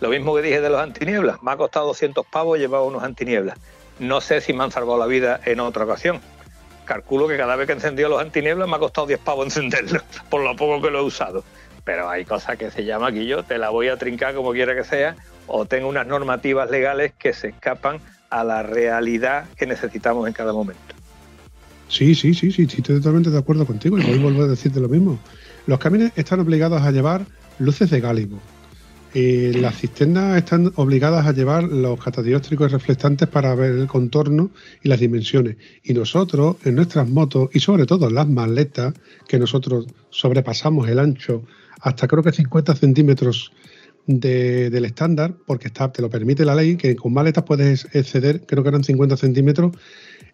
lo mismo que dije de los antinieblas, me ha costado 200 pavos llevar unos antinieblas. No sé si me han salvado la vida en otra ocasión. Calculo que cada vez que encendido los antinieblas me ha costado 10 pavos encenderlos, por lo poco que lo he usado. Pero hay cosas que se llama aquí yo, te la voy a trincar como quiera que sea, o tengo unas normativas legales que se escapan a la realidad que necesitamos en cada momento. Sí, sí, sí, sí, estoy totalmente de acuerdo contigo y voy a volver a decirte lo mismo. Los camiones están obligados a llevar luces de gálibo, las cisternas están obligadas a llevar los catadióstricos reflectantes para ver el contorno y las dimensiones. Y nosotros, en nuestras motos, y sobre todo las maletas, que nosotros sobrepasamos el ancho hasta creo que 50 centímetros del estándar, porque está, te lo permite la ley, que con maletas puedes exceder, creo que eran 50 centímetros,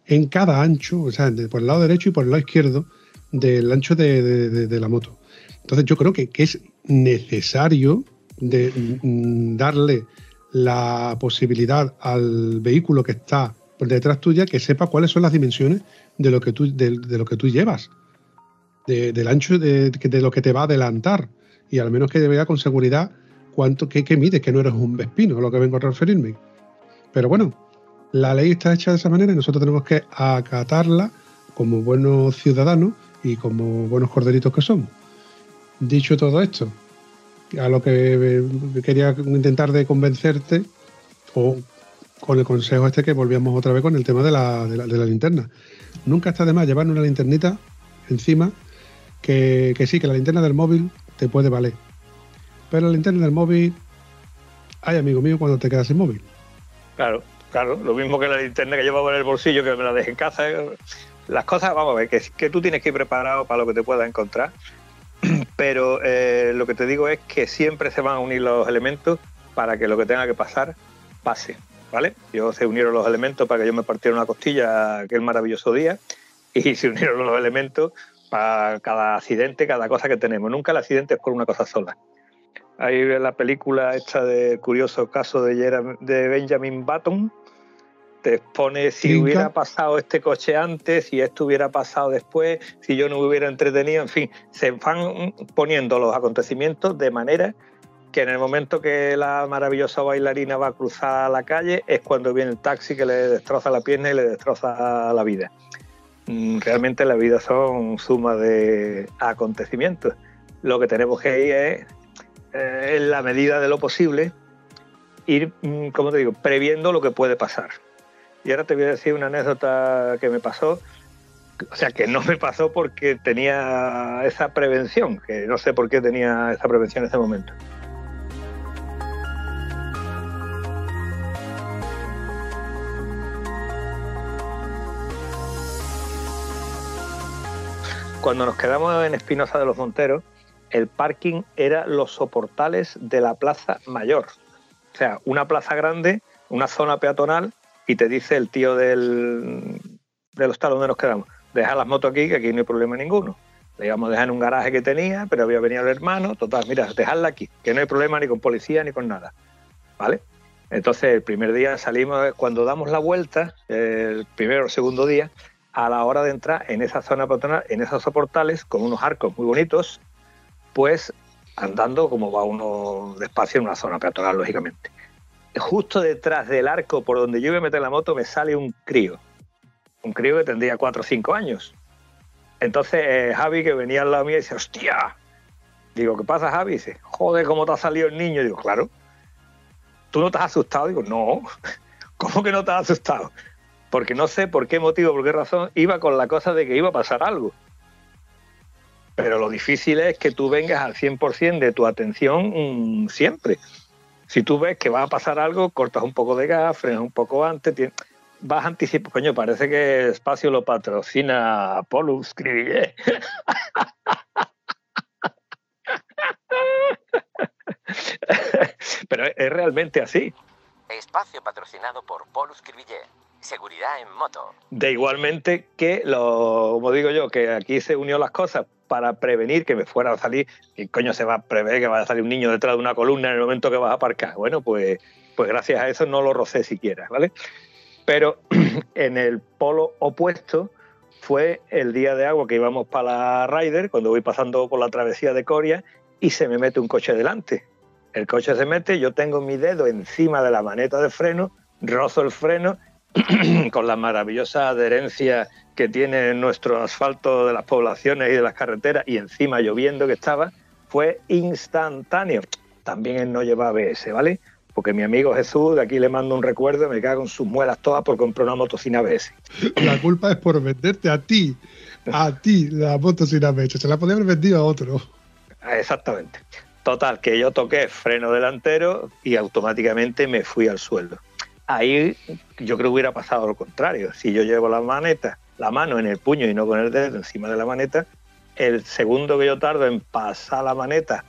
en cada ancho, o sea, por el lado derecho y por el lado izquierdo del ancho de, la moto. Entonces yo creo que, que es necesario de mm, darle la posibilidad al vehículo que está detrás tuya que sepa cuáles son las dimensiones de lo que tú, de, lo que tú llevas, del ancho de, de, lo que te va a adelantar. Y al menos que vea con seguridad cuánto, qué, qué mides, que no eres un vespino, a lo que vengo a referirme. Pero bueno, la ley está hecha de esa manera y nosotros tenemos que acatarla como buenos ciudadanos y como buenos corderitos que somos. Dicho todo esto, a lo que quería intentar de convencerte, o con el consejo este que volvíamos otra vez con el tema de la, de la, linterna. Nunca está de más llevar una linternita encima, que, que sí, que la linterna del móvil te puede valer. Pero la linterna del móvil, ay amigo mío, cuando te quedas sin móvil. Claro, claro, lo mismo que la linterna que llevaba en el bolsillo, que me la dejé en casa. Las cosas, vamos a ver, que, que tú tienes que ir preparado para lo que te puedas encontrar pero eh, lo que te digo es que siempre se van a unir los elementos para que lo que tenga que pasar pase, ¿vale? Yo se unieron los elementos para que yo me partiera una costilla aquel maravilloso día y se unieron los elementos para cada accidente, cada cosa que tenemos. Nunca el accidente es por una cosa sola. Hay la película esta de curioso caso de, de Benjamin Button, te expone si hubiera pasado este coche antes, si esto hubiera pasado después, si yo no me hubiera entretenido, en fin, se van poniendo los acontecimientos de manera que en el momento que la maravillosa bailarina va a cruzar la calle es cuando viene el taxi que le destroza la pierna y le destroza la vida. Mm, realmente la vida son suma de acontecimientos. Lo que tenemos que ir es, eh, en la medida de lo posible, ir, mm, como te digo, previendo lo que puede pasar. Y ahora te voy a decir una anécdota que me pasó. O sea, que no me pasó porque tenía esa prevención, que no sé por qué tenía esa prevención en ese momento. Cuando nos quedamos en Espinosa de los Monteros, el parking era los soportales de la Plaza Mayor. O sea, una plaza grande, una zona peatonal y te dice el tío del, del hostal donde nos quedamos, deja las motos aquí, que aquí no hay problema ninguno. Le íbamos a dejar en un garaje que tenía, pero había venido el hermano, total, mira, dejadla aquí, que no hay problema ni con policía ni con nada. ¿Vale? Entonces, el primer día salimos, cuando damos la vuelta, el primero o segundo día, a la hora de entrar en esa zona patronal, en esos soportales, con unos arcos muy bonitos, pues andando como va uno despacio en una zona peatonal, lógicamente justo detrás del arco por donde yo iba a meter la moto me sale un crío. Un crío que tendría 4 o 5 años. Entonces eh, Javi, que venía al lado mío, dice, hostia. Digo, ¿qué pasa, Javi? Dice, joder, ¿cómo te ha salido el niño? Digo, claro. ¿Tú no te has asustado? Digo, no. ¿Cómo que no te has asustado? Porque no sé por qué motivo, por qué razón, iba con la cosa de que iba a pasar algo. Pero lo difícil es que tú vengas al 100% de tu atención mm, siempre. Si tú ves que va a pasar algo, cortas un poco de gas, frenas un poco antes, vas a anticipar. Coño, parece que el espacio lo patrocina Polus Cribillé. Pero es realmente así. Espacio patrocinado por Polus Cribillé. Seguridad en moto. De igualmente que, lo, como digo yo, que aquí se unió las cosas para prevenir que me fuera a salir, ¿qué coño se va a prever que vaya a salir un niño detrás de una columna en el momento que vas a aparcar? Bueno, pues, pues gracias a eso no lo rocé siquiera, ¿vale? Pero en el polo opuesto fue el día de agua que íbamos para la Ryder, cuando voy pasando por la travesía de Coria, y se me mete un coche delante. El coche se mete, yo tengo mi dedo encima de la maneta de freno, rozo el freno con la maravillosa adherencia que tiene nuestro asfalto de las poblaciones y de las carreteras y encima lloviendo que estaba, fue instantáneo. También él no lleva ABS, ¿vale? Porque mi amigo Jesús, de aquí le mando un recuerdo, me cago en sus muelas todas por comprar una moto sin ABS. La culpa es por venderte a ti, a ti la moto sin ABS. Se la podía haber vendido a otro. Exactamente. Total, que yo toqué freno delantero y automáticamente me fui al suelo ahí yo creo que hubiera pasado lo contrario. Si yo llevo la maneta, la mano en el puño y no con el dedo encima de la maneta, el segundo que yo tardo en pasar la maneta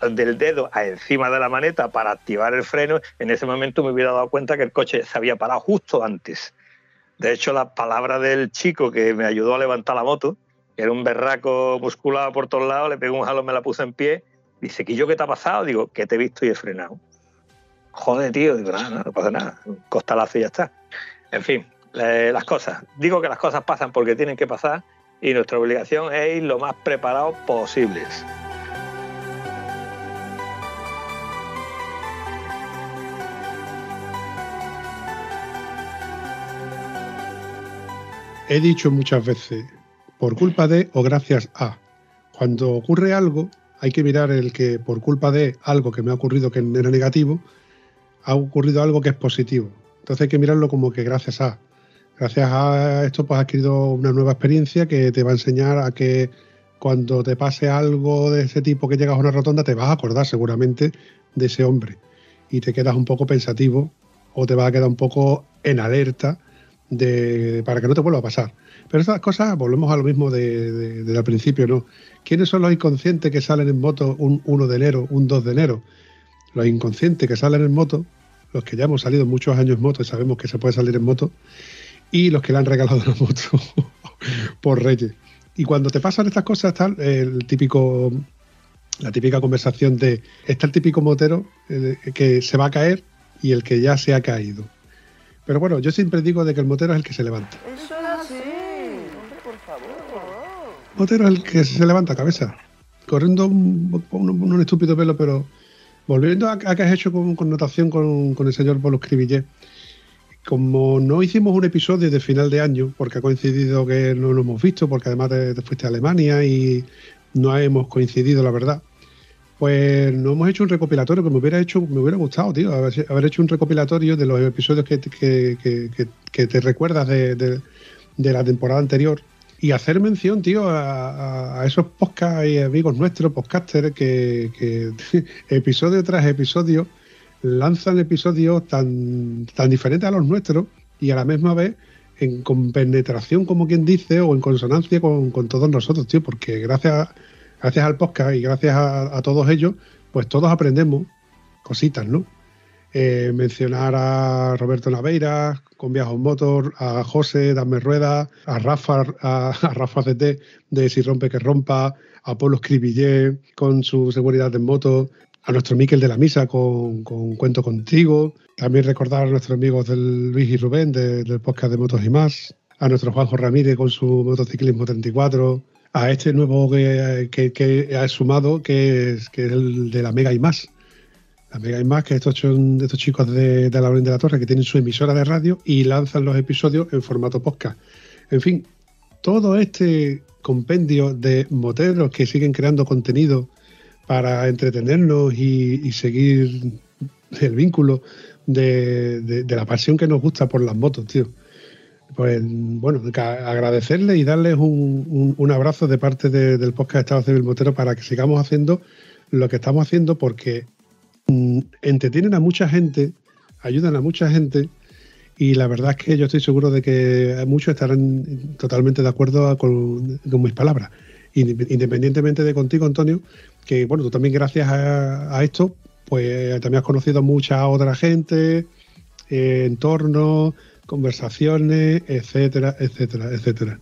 del dedo a encima de la maneta para activar el freno, en ese momento me hubiera dado cuenta que el coche se había parado justo antes. De hecho, la palabra del chico que me ayudó a levantar la moto, que era un berraco musculado por todos lados, le pegó un jalón, me la puse en pie, dice, ¿qué yo qué te ha pasado? Digo, que te he visto y he frenado joder, tío, digo, nada, no, pasa nada, costalazo y ya está. En fin, eh, las cosas. Digo que las cosas pasan porque tienen que pasar y nuestra obligación es ir lo más preparados posibles. He dicho muchas veces, por culpa de o gracias a. Cuando ocurre algo, hay que mirar el que por culpa de algo que me ha ocurrido que era negativo, ha ocurrido algo que es positivo. Entonces hay que mirarlo como que gracias a. Gracias a esto pues has adquirido una nueva experiencia que te va a enseñar a que cuando te pase algo de ese tipo que llegas a una rotonda te vas a acordar seguramente de ese hombre y te quedas un poco pensativo o te vas a quedar un poco en alerta de, para que no te vuelva a pasar. Pero estas cosas, volvemos a lo mismo de, de, principio, ¿no? ¿Quiénes son los inconscientes que salen en moto un 1 de enero, un 2 de enero? Los inconscientes que salen en moto, los que ya hemos salido muchos años en moto y sabemos que se puede salir en moto, y los que le han regalado la moto por Reyes. Y cuando te pasan estas cosas, está el típico, la típica conversación de, está el típico motero eh, que se va a caer y el que ya se ha caído. Pero bueno, yo siempre digo de que el motero es el que se levanta. Eso es así. Hombre, por favor. Motero es el que se levanta cabeza. Corriendo un, un, estúpido pelo, pero volviendo a, que has hecho con connotación con, el señor Polo Escribillé. Como no hicimos un episodio de final de año, porque ha coincidido que no lo hemos visto, porque además te fuiste a Alemania y no hemos coincidido, la verdad. Pues no hemos hecho un recopilatorio que me hubiera hecho, me hubiera gustado, tío, haber, hecho un recopilatorio de los episodios que, te recuerdas de, la temporada anterior y hacer mención, tío, a, esos podcast y amigos nuestros, podcasters, que, episodio tras episodio lanzan episodios tan, tan diferentes a los nuestros y a la misma vez en compenetración, como quien dice, o en consonancia con, con todos nosotros, tío, porque gracias a gracias al podcast y gracias a, todos ellos, pues todos aprendemos cositas, ¿no? Eh, mencionar a Roberto Naveira con Viajos Motor, a José, Dame Rueda, a Rafa, a, Rafa CT de Si Rompe que Rompa, a Polo Scribillé con su seguridad en moto, a nuestro Miquel de la Misa con, Cuento Contigo, también recordar a nuestros amigos del Luis y Rubén del podcast de Motos y más, a nuestro Juanjo Ramírez con su motociclismo 34, a este nuevo que, que, ha sumado, que es, que es el de la Mega y más. La Mega más, que estos son estos chicos de, de la Orden de la Torre que tienen su emisora de radio y lanzan los episodios en formato podcast. En fin, todo este compendio de moteros que siguen creando contenido para entretenernos y, seguir el vínculo de, de, la pasión que nos gusta por las motos, tío pues bueno, agradecerles y darles un, abrazo de parte del podcast Estado Civil Motero para que sigamos haciendo lo que estamos haciendo porque entretienen a mucha gente, ayudan a mucha gente y la verdad es que yo estoy seguro de que muchos estarán totalmente de acuerdo con, mis palabras. Independientemente de contigo, Antonio, que bueno, tú también gracias a, esto, pues también has conocido mucha otra gente, eh, entornos, conversaciones, etcétera, etcétera, etcétera.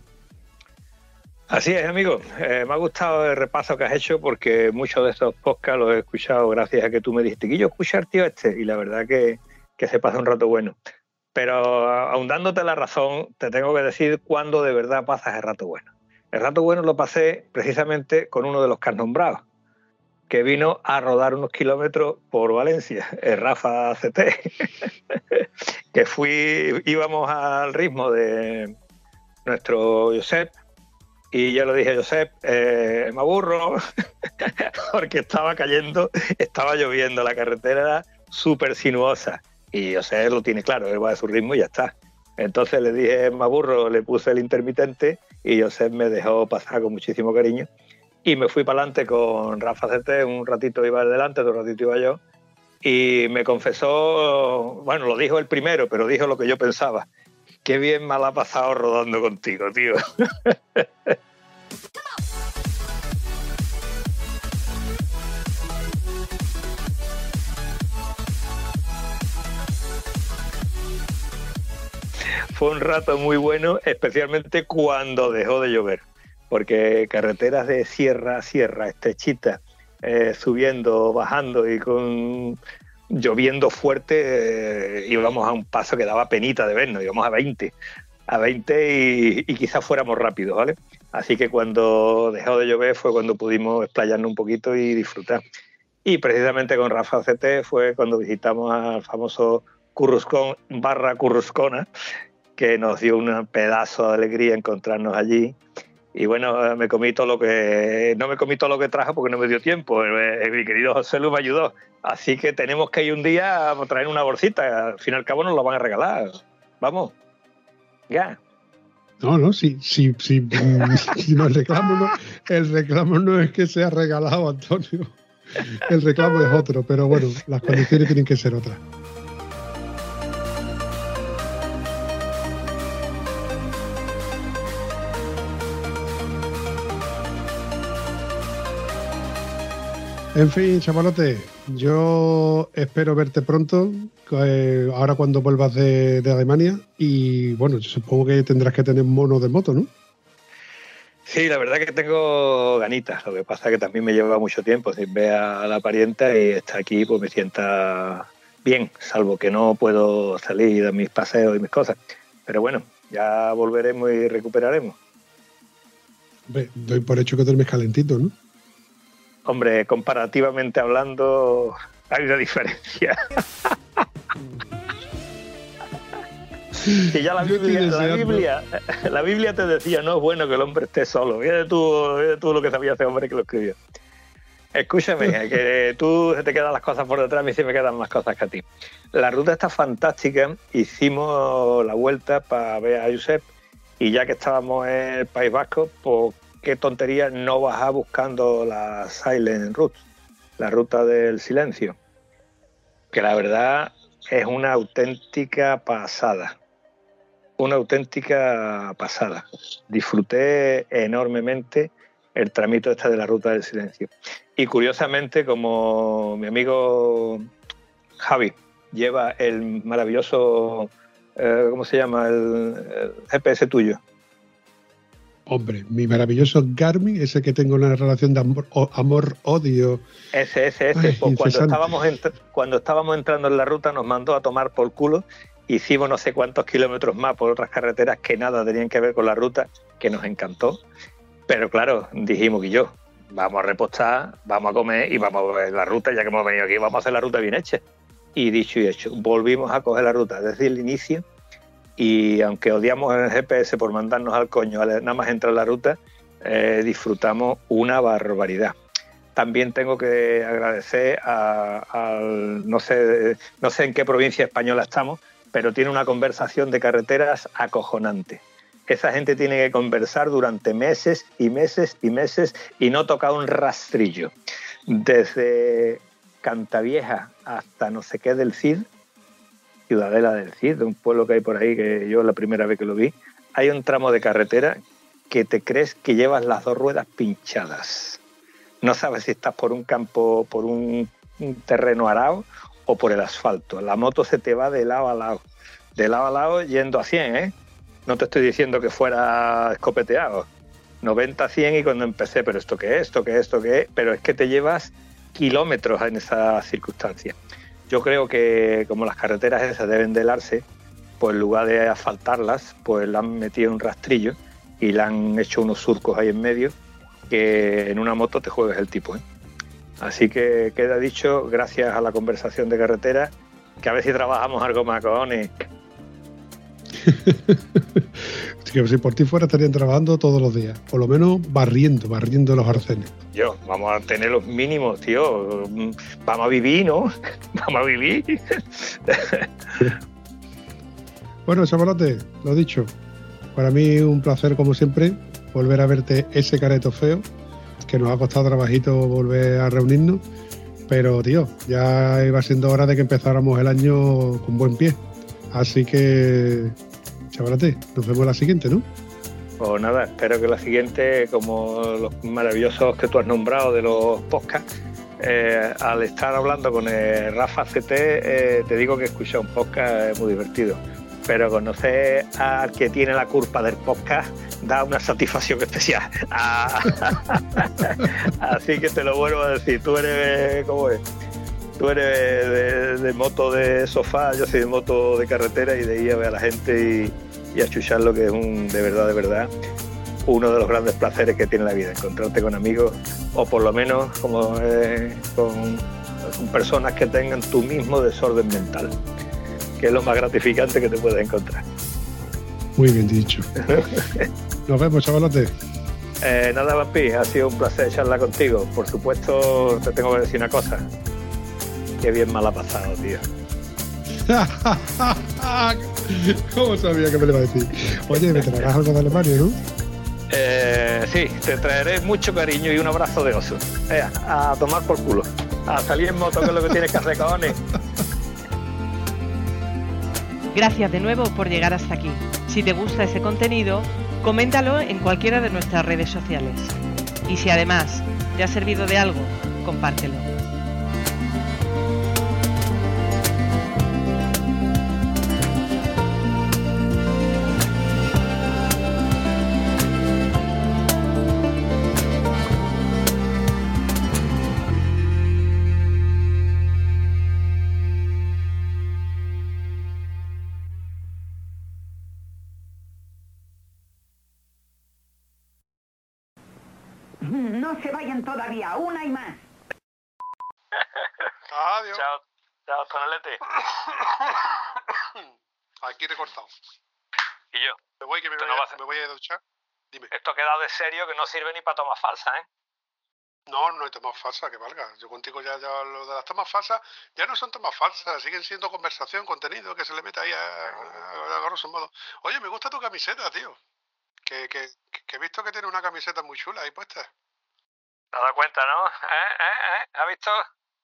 Así es, amigo. Eh, me ha gustado el repaso que has hecho porque muchos de estos podcasts los he escuchado gracias a que tú me dijiste que yo escuchar tío este y la verdad que, que se pasa un rato bueno. Pero ahondándote la razón, te tengo que decir cuándo de verdad pasas el rato bueno. El rato bueno lo pasé precisamente con uno de los que has nombrado, que vino a rodar unos kilómetros por Valencia, el Rafa CT, que fui, íbamos al ritmo de nuestro Josep, y yo le dije, Josep, eh, me aburro, porque estaba cayendo, estaba lloviendo, la carretera era súper sinuosa, y Josep lo tiene claro, él va a su ritmo y ya está. Entonces le dije, me aburro, le puse el intermitente, y Josep me dejó pasar con muchísimo cariño y me fui para adelante con Rafa un ratito iba adelante, otro ratito iba yo, y me confesó, bueno, lo dijo el primero, pero dijo lo que yo pensaba. Qué bien mal ha pasado rodando contigo, tío. Fue un rato muy bueno, especialmente cuando dejó de llover porque carreteras de sierra a sierra, estrechitas, eh, subiendo, bajando y con lloviendo fuerte, eh, íbamos a un paso que daba penita de vernos, íbamos a 20, a 20 y, y quizás fuéramos rápidos, ¿vale? Así que cuando dejó de llover fue cuando pudimos explayarnos un poquito y disfrutar. Y precisamente con Rafa CT fue cuando visitamos al famoso Curruscón barra Curruscona, que nos dio un pedazo de alegría encontrarnos allí. Y bueno, me comí todo lo que. No me comí todo lo que trajo porque no me dio tiempo. Eh, mi querido José Lu me ayudó. Así que tenemos que ir un día a traer una bolsita. Al fin y al cabo nos lo van a regalar. Vamos. Ya. No, no, sí. si no, el, reclamo el reclamo no es que sea regalado, Antonio. El reclamo es otro, pero bueno, las condiciones tienen que ser otras. En fin, chavalote, yo espero verte pronto, eh, ahora cuando vuelvas de, de, Alemania. Y bueno, yo supongo que tendrás que tener mono de moto, ¿no? Sí, la verdad que tengo ganitas. Lo que pasa es que también me lleva mucho tiempo sin ver a la parienta y está aquí, pues me sienta bien, salvo que no puedo salir de mis paseos y mis cosas. Pero bueno, ya volveremos y recuperaremos. Doy por hecho que duermes calentito, ¿no? Hombre, comparativamente hablando, hay una diferencia. Si ya la Biblia, la Biblia, la Biblia te decía, no es bueno que el hombre esté solo. Fíjate tú, fíjate tú lo que sabía ese hombre que lo escribió. Escúchame, que tú te quedan las cosas por detrás, a mí sí me quedan más cosas que a ti. La ruta está fantástica. Hicimos la vuelta para ver a Josep y ya que estábamos en el País Vasco, pues qué tontería no bajar buscando la Silent Route, la ruta del silencio, que la verdad es una auténtica pasada, una auténtica pasada. Disfruté enormemente el tramito este de la ruta del silencio. Y curiosamente, como mi amigo Javi lleva el maravilloso, eh, ¿cómo se llama? el GPS tuyo. Hombre, mi maravilloso Garmin, ese que tengo una relación de amor-odio. ese, ese, ese. Pues cuando, estábamos cuando estábamos entrando en la ruta nos mandó a tomar por culo. Hicimos no sé cuántos kilómetros más por otras carreteras que nada tenían que ver con la ruta, que nos encantó. Pero claro, dijimos que yo, vamos a repostar, vamos a comer y vamos a ver la ruta, ya que hemos venido aquí, vamos a hacer la ruta bien hecha. Y dicho y hecho, volvimos a coger la ruta desde el inicio y aunque odiamos el GPS por mandarnos al coño nada más entrar en la ruta, eh, disfrutamos una barbaridad. También tengo que agradecer al, no sé, no sé en qué provincia española estamos, pero tiene una conversación de carreteras acojonante. Esa gente tiene que conversar durante meses y meses y meses y no toca un rastrillo. Desde Cantavieja hasta no sé qué del CID, Ciudadela del Cid, de un pueblo que hay por ahí que yo la primera vez que lo vi, hay un tramo de carretera que te crees que llevas las dos ruedas pinchadas. No sabes si estás por un campo, por un, terreno arado o por el asfalto. La moto se te va de lado a lado, de lado a lado yendo a 100, ¿eh? No te estoy diciendo que fuera escopeteado. 90 a 100 y cuando empecé, pero esto qué es, esto qué es, esto qué es, pero es que te llevas kilómetros en esa circunstancia. Yo creo que como las carreteras esas deben de helarse, pues en lugar de asfaltarlas, pues le han metido un rastrillo y le han hecho unos surcos ahí en medio que en una moto te juegues el tipo. ¿eh? Así que queda dicho, gracias a la conversación de carretera, que a ver si trabajamos algo más, cojones. si por ti fuera estarían trabajando todos los días, por lo menos barriendo, barriendo los arcenes. Yo, vamos a tener los mínimos, tío. Vamos a vivir, ¿no? Vamos a vivir. bueno, Chamalote, lo dicho. Para mí un placer, como siempre, volver a verte ese careto feo, que nos ha costado trabajito volver a reunirnos. Pero, tío, ya iba siendo hora de que empezáramos el año con buen pie. Así que chavalate, nos vemos la siguiente, ¿no? Pues nada, espero que la siguiente, como los maravillosos que tú has nombrado de los podcasts, eh, al estar hablando con Rafa CT, eh, te digo que escuchar un podcast es muy divertido. Pero conocer al que tiene la culpa del podcast da una satisfacción especial. Ah. Así que te lo vuelvo a decir, tú eres como es. Tú eres de, de moto de sofá, yo soy de moto de carretera y de ir a ver a la gente y, y a chuchar lo que es un, de verdad, de verdad, uno de los grandes placeres que tiene la vida, encontrarte con amigos o por lo menos como eh, con, con personas que tengan tu mismo desorden mental, que es lo más gratificante que te puedes encontrar. Muy bien dicho. Nos vemos, chavalote. Eh, nada, Vampi, ha sido un placer charlar contigo. Por supuesto, te tengo que decir una cosa. Qué bien mal ha pasado, tío. ¿Cómo sabía que me lo iba a decir? Oye, ¿me traerás algo de Alemania, no? Eh, sí, te traeré mucho cariño y un abrazo de oso. Eh, a tomar por culo. A salir en moto, que es lo que tienes que hacer, cojones. Gracias de nuevo por llegar hasta aquí. Si te gusta ese contenido, coméntalo en cualquiera de nuestras redes sociales. Y si además te ha servido de algo, compártelo. Aquí recortado. Y yo. Me voy, que me voy, no a, me voy a duchar. Dime. Esto ha quedado de serio que no sirve ni para tomar falsa, ¿eh? No, no hay tomas falsas, que valga. Yo contigo ya, ya lo de las tomas falsas ya no son tomas falsas, siguen siendo conversación, contenido que se le mete ahí a, a- a grosso modo. Oye, me gusta tu camiseta, tío. Que, que, que he visto que tiene una camiseta muy chula ahí puesta. ¿Te has dado cuenta, no? ¿Eh? ¿Eh? ¿Eh? ¿Has visto?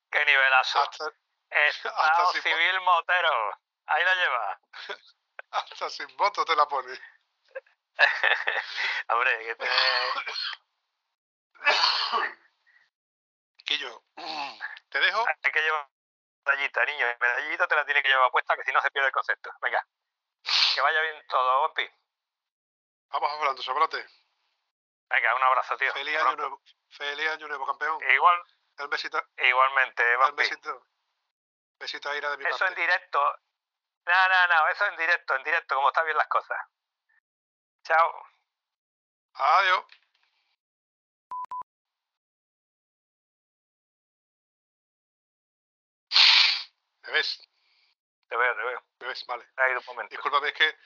¡Qué nivelazo! Hasta, Estado civil motero. Ahí la lleva. hasta sin voto te la pone. Hombre, que te... Que yo, te dejo. hay que llevar medallita, niño. Medallita te la tiene que llevar puesta, que si no se pierde el concepto. Venga. Que vaya bien todo, Vampi. Vamos hablando, sabrote. Venga, un abrazo, tío. Feliz año nuevo. Feliz año nuevo, campeón. Igual, Un besito, igualmente, un Vampi. besito. Besito a Ira de mi Eso en directo. No, no, no, eso en directo, en directo, como están bien las cosas. Chao. Adiós. ¿Me ves? Te veo, te veo. ¿Me ves? Vale. Ha ido un momento. Discúlpame, es que.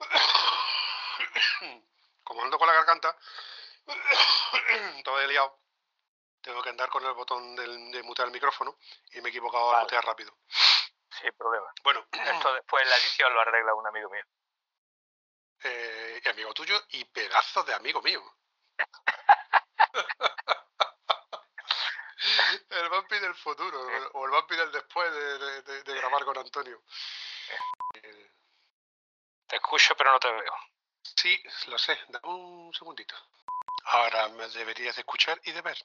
Como ando con la garganta, todo he liado. Tengo que andar con el botón del, de mutear el micrófono y me he equivocado Vale. al mutear rápido. Sin problema. Bueno, Esto después en la edición lo arregla un amigo mío. eh, y amigo tuyo y pedazo de amigo mío. el vampi del futuro, o el vampi del después de, de- de- de grabar con Antonio. Te escucho, pero no te veo. sí, lo sé, dame un segundito. Ahora me deberías de escuchar y de ver.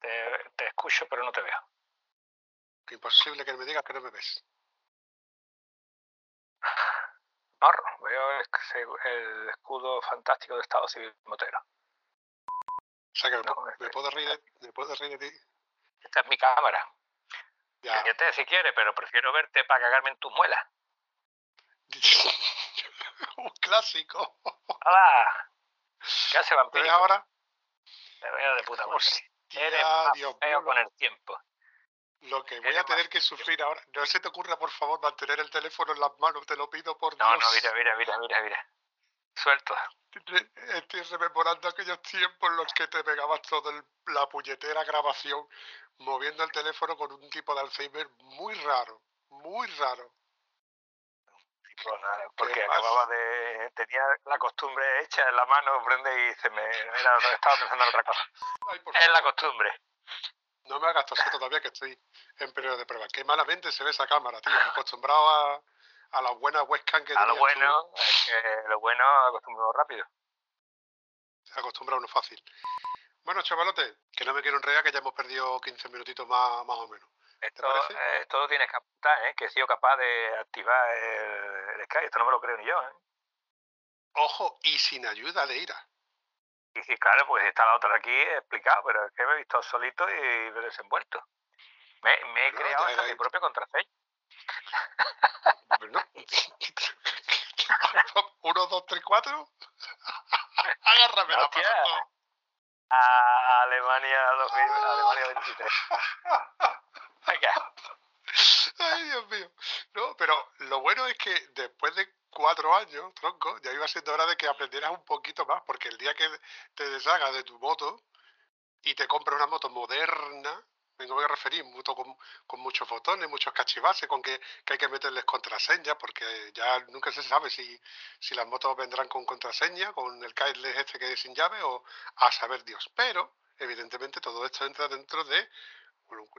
Te, te escucho, pero no te veo. Imposible que me digas que no me ves. Morro, veo el, el escudo fantástico de Estado Civil Motero. O sea que me, No, po- este- puedo reír de, me puedo reír de ti. Esta es mi cámara. Ya. Fíjate si quieres, pero prefiero verte para cagarme en tus muelas. un clásico. ¡Hala! ¿Qué hace ¿Me vampiro? ahora? Te veo de puta madre. Eres más Dios feo mío, con el tiempo. Lo que voy Eres a tener que sufrir ahora. No se te ocurra, por favor, mantener el teléfono en las manos. Te lo pido por No, Dios. no, mira, mira, mira, mira, mira. Suelto. Estoy rememorando aquellos tiempos en los que te pegabas toda la puñetera grabación moviendo el teléfono con un tipo de Alzheimer muy raro. Muy raro. Pues nada, porque acababa de. Tenía la costumbre hecha en la mano, prende y se me. Era, estaba pensando en otra cosa. Ay, Es la costumbre. no me hagas toser todavía que estoy en periodo de prueba. Qué malamente se ve esa cámara, tío. Me he acostumbrado a, a la buena webcam que A lo tú. bueno, es que lo bueno acostumbrado rápido. Se acostumbra uno fácil. Bueno, chavalote, que no me quiero enredar, que ya hemos perdido 15 minutitos más, más o menos. Esto, eh, esto lo tienes que apuntar, ¿eh? Que he sido capaz de activar el, el Skype. Esto no me lo creo ni yo, ¿eh? Ojo, y sin ayuda de ira. Y sí, claro, pues está la otra aquí explicado, pero es que me he visto solito y me he desenvuelto. Me, me he No, creado hasta mi propia contraseña. Bueno, uno, dos, tres, cuatro. Agárrame la Hostia. pata. A Alemania 2000, Alemania 23. Ay, Dios mío. No, pero lo bueno es que después de cuatro años, tronco, ya iba siendo hora de que aprendieras un poquito más, porque el día que te deshagas de tu moto y te compras una moto moderna, me voy a referir, moto con, muchos botones, muchos cachivaches, con que, hay que meterles contraseña, porque ya nunca se sabe si, las motos vendrán con contraseña, con el keyless este que es sin llave, o a saber Dios. Pero, evidentemente, todo esto entra dentro de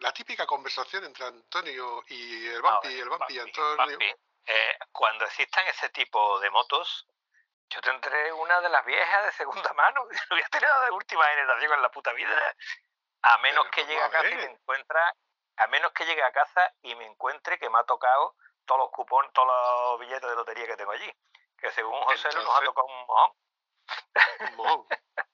la típica conversación entre Antonio y el Vampi, A ver, el Vampi y Antonio. Vampi, eh, cuando existan ese tipo de motos, yo tendré una de las viejas de segunda mano. No voy a tener la de última generación en la puta vida. A menos Pero que llegue a a casa y me encuentra, a menos que llegue a casa y me encuentre que me ha tocado todos los cupones, todos los billetes de lotería que tengo allí. Que según José nos ha Entonces- tocado un mojón. Un mojón.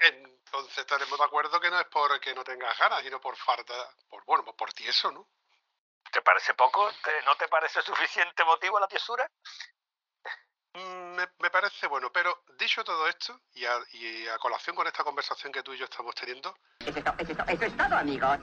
Entonces estaremos de acuerdo que no es porque no tengas ganas, sino por falta, por bueno, pues por tieso, ¿no? ¿Te parece poco? ¿Te- ¿No te parece suficiente motivo la tiesura? Mm, Me, me parece bueno, pero dicho todo esto, y a, y a colación con esta conversación que tú y yo estamos teniendo, Eso es, to- eso es eso es todo, amigos.